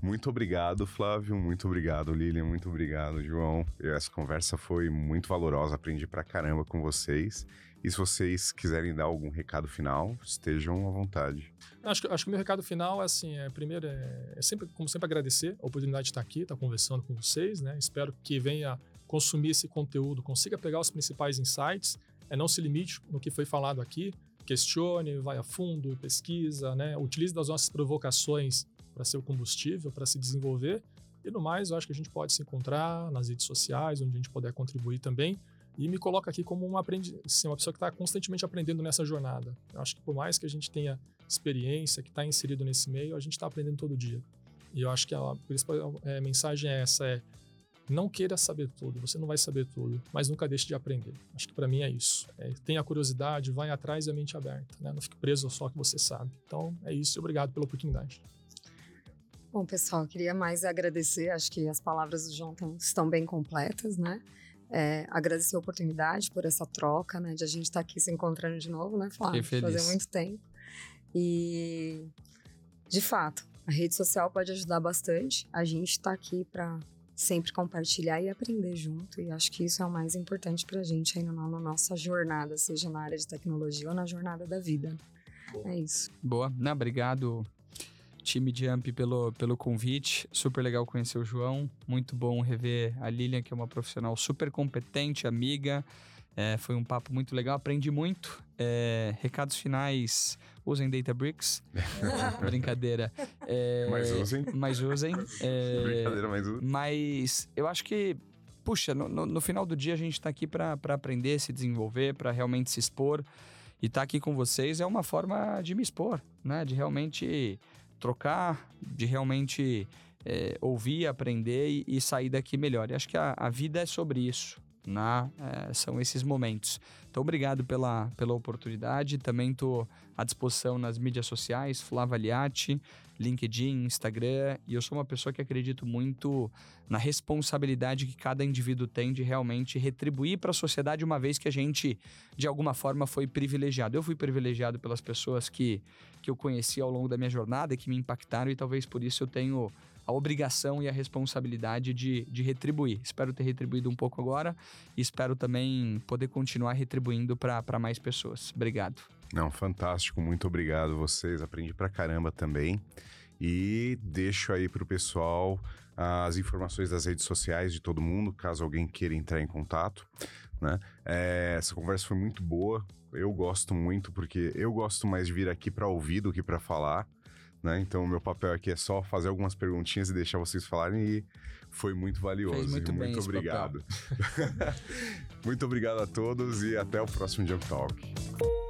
Muito obrigado, Flávio. Muito obrigado, Lilian. Muito obrigado, João. Essa conversa foi muito valorosa. Aprendi pra caramba com vocês. E se vocês quiserem dar algum recado final, estejam à vontade. Acho que, acho que o meu recado final é assim: é, primeiro, é, é, sempre, como sempre, agradecer a oportunidade de estar aqui, estar conversando com vocês. Né? Espero que venha consumir esse conteúdo, consiga pegar os principais insights, é, não se limite no que foi falado aqui, questione, vai a fundo, pesquisa, né? utilize das nossas provocações para ser o combustível, para se desenvolver. E no mais, eu acho que a gente pode se encontrar nas redes sociais, onde a gente puder contribuir também. E me coloca aqui como um aprendiz, assim, uma pessoa que está constantemente aprendendo nessa jornada. Eu acho que por mais que a gente tenha experiência, que está inserido nesse meio, a gente está aprendendo todo dia. E eu acho que a principal é, mensagem é essa: é não queira saber tudo, você não vai saber tudo, mas nunca deixe de aprender. Acho que para mim é isso. É, tenha curiosidade, vai atrás e a mente aberta, né? não fique preso só que você sabe. Então é isso e obrigado pela oportunidade. Bom, pessoal, queria mais agradecer. Acho que as palavras do João tão, estão bem completas, né? É, agradecer a oportunidade por essa troca, né? De a gente estar tá aqui se encontrando de novo, né, Flávio? Fazer muito tempo. E, de fato, a rede social pode ajudar bastante. A gente está aqui para sempre compartilhar e aprender junto. E acho que isso é o mais importante para a gente aí na nossa jornada, seja na área de tecnologia ou na jornada da vida. Boa. É isso. Boa. Não, obrigado time Jump pelo, pelo convite. Super legal conhecer o João. Muito bom rever a Lilian, que é uma profissional super competente, amiga. É, foi um papo muito legal, aprendi muito. É, recados finais, usem Databricks. Brincadeira. É, Mas usem. Mas usem. É, Brincadeira, mas usem. mas eu acho que, puxa, no, no- no final do dia a gente está aqui para aprender, se desenvolver, para realmente se expor. E estar aqui com vocês é uma forma de me expor, né? De realmente trocar, de realmente é, ouvir, aprender e, e sair daqui melhor. E acho que a, a vida é sobre isso, né? É, são esses momentos. Então, obrigado pela, pela oportunidade. Também estou à disposição nas mídias sociais, Flávio Aliati, LinkedIn, Instagram. E eu sou uma pessoa que acredito muito na responsabilidade que cada indivíduo tem de realmente retribuir para a sociedade uma vez que a gente, de alguma forma, foi privilegiado. Eu fui privilegiado pelas pessoas que, que eu conheci ao longo da minha jornada, que me impactaram, e talvez por isso eu tenho a obrigação e a responsabilidade de, de retribuir. Espero ter retribuído um pouco agora e espero também poder continuar retribuindo para mais pessoas. Obrigado. Não, fantástico. Muito obrigado vocês. Aprendi pra caramba também. E deixo aí pro pessoal as informações das redes sociais de todo mundo, caso alguém queira entrar em contato. Né? É, essa conversa foi muito boa. Eu gosto muito, porque eu gosto mais de vir aqui para ouvir do que para falar. Né? Então, o meu papel aqui é só fazer algumas perguntinhas e deixar vocês falarem. E foi muito valioso. Fez muito bem muito obrigado. muito obrigado a todos e até o próximo Jump Talk.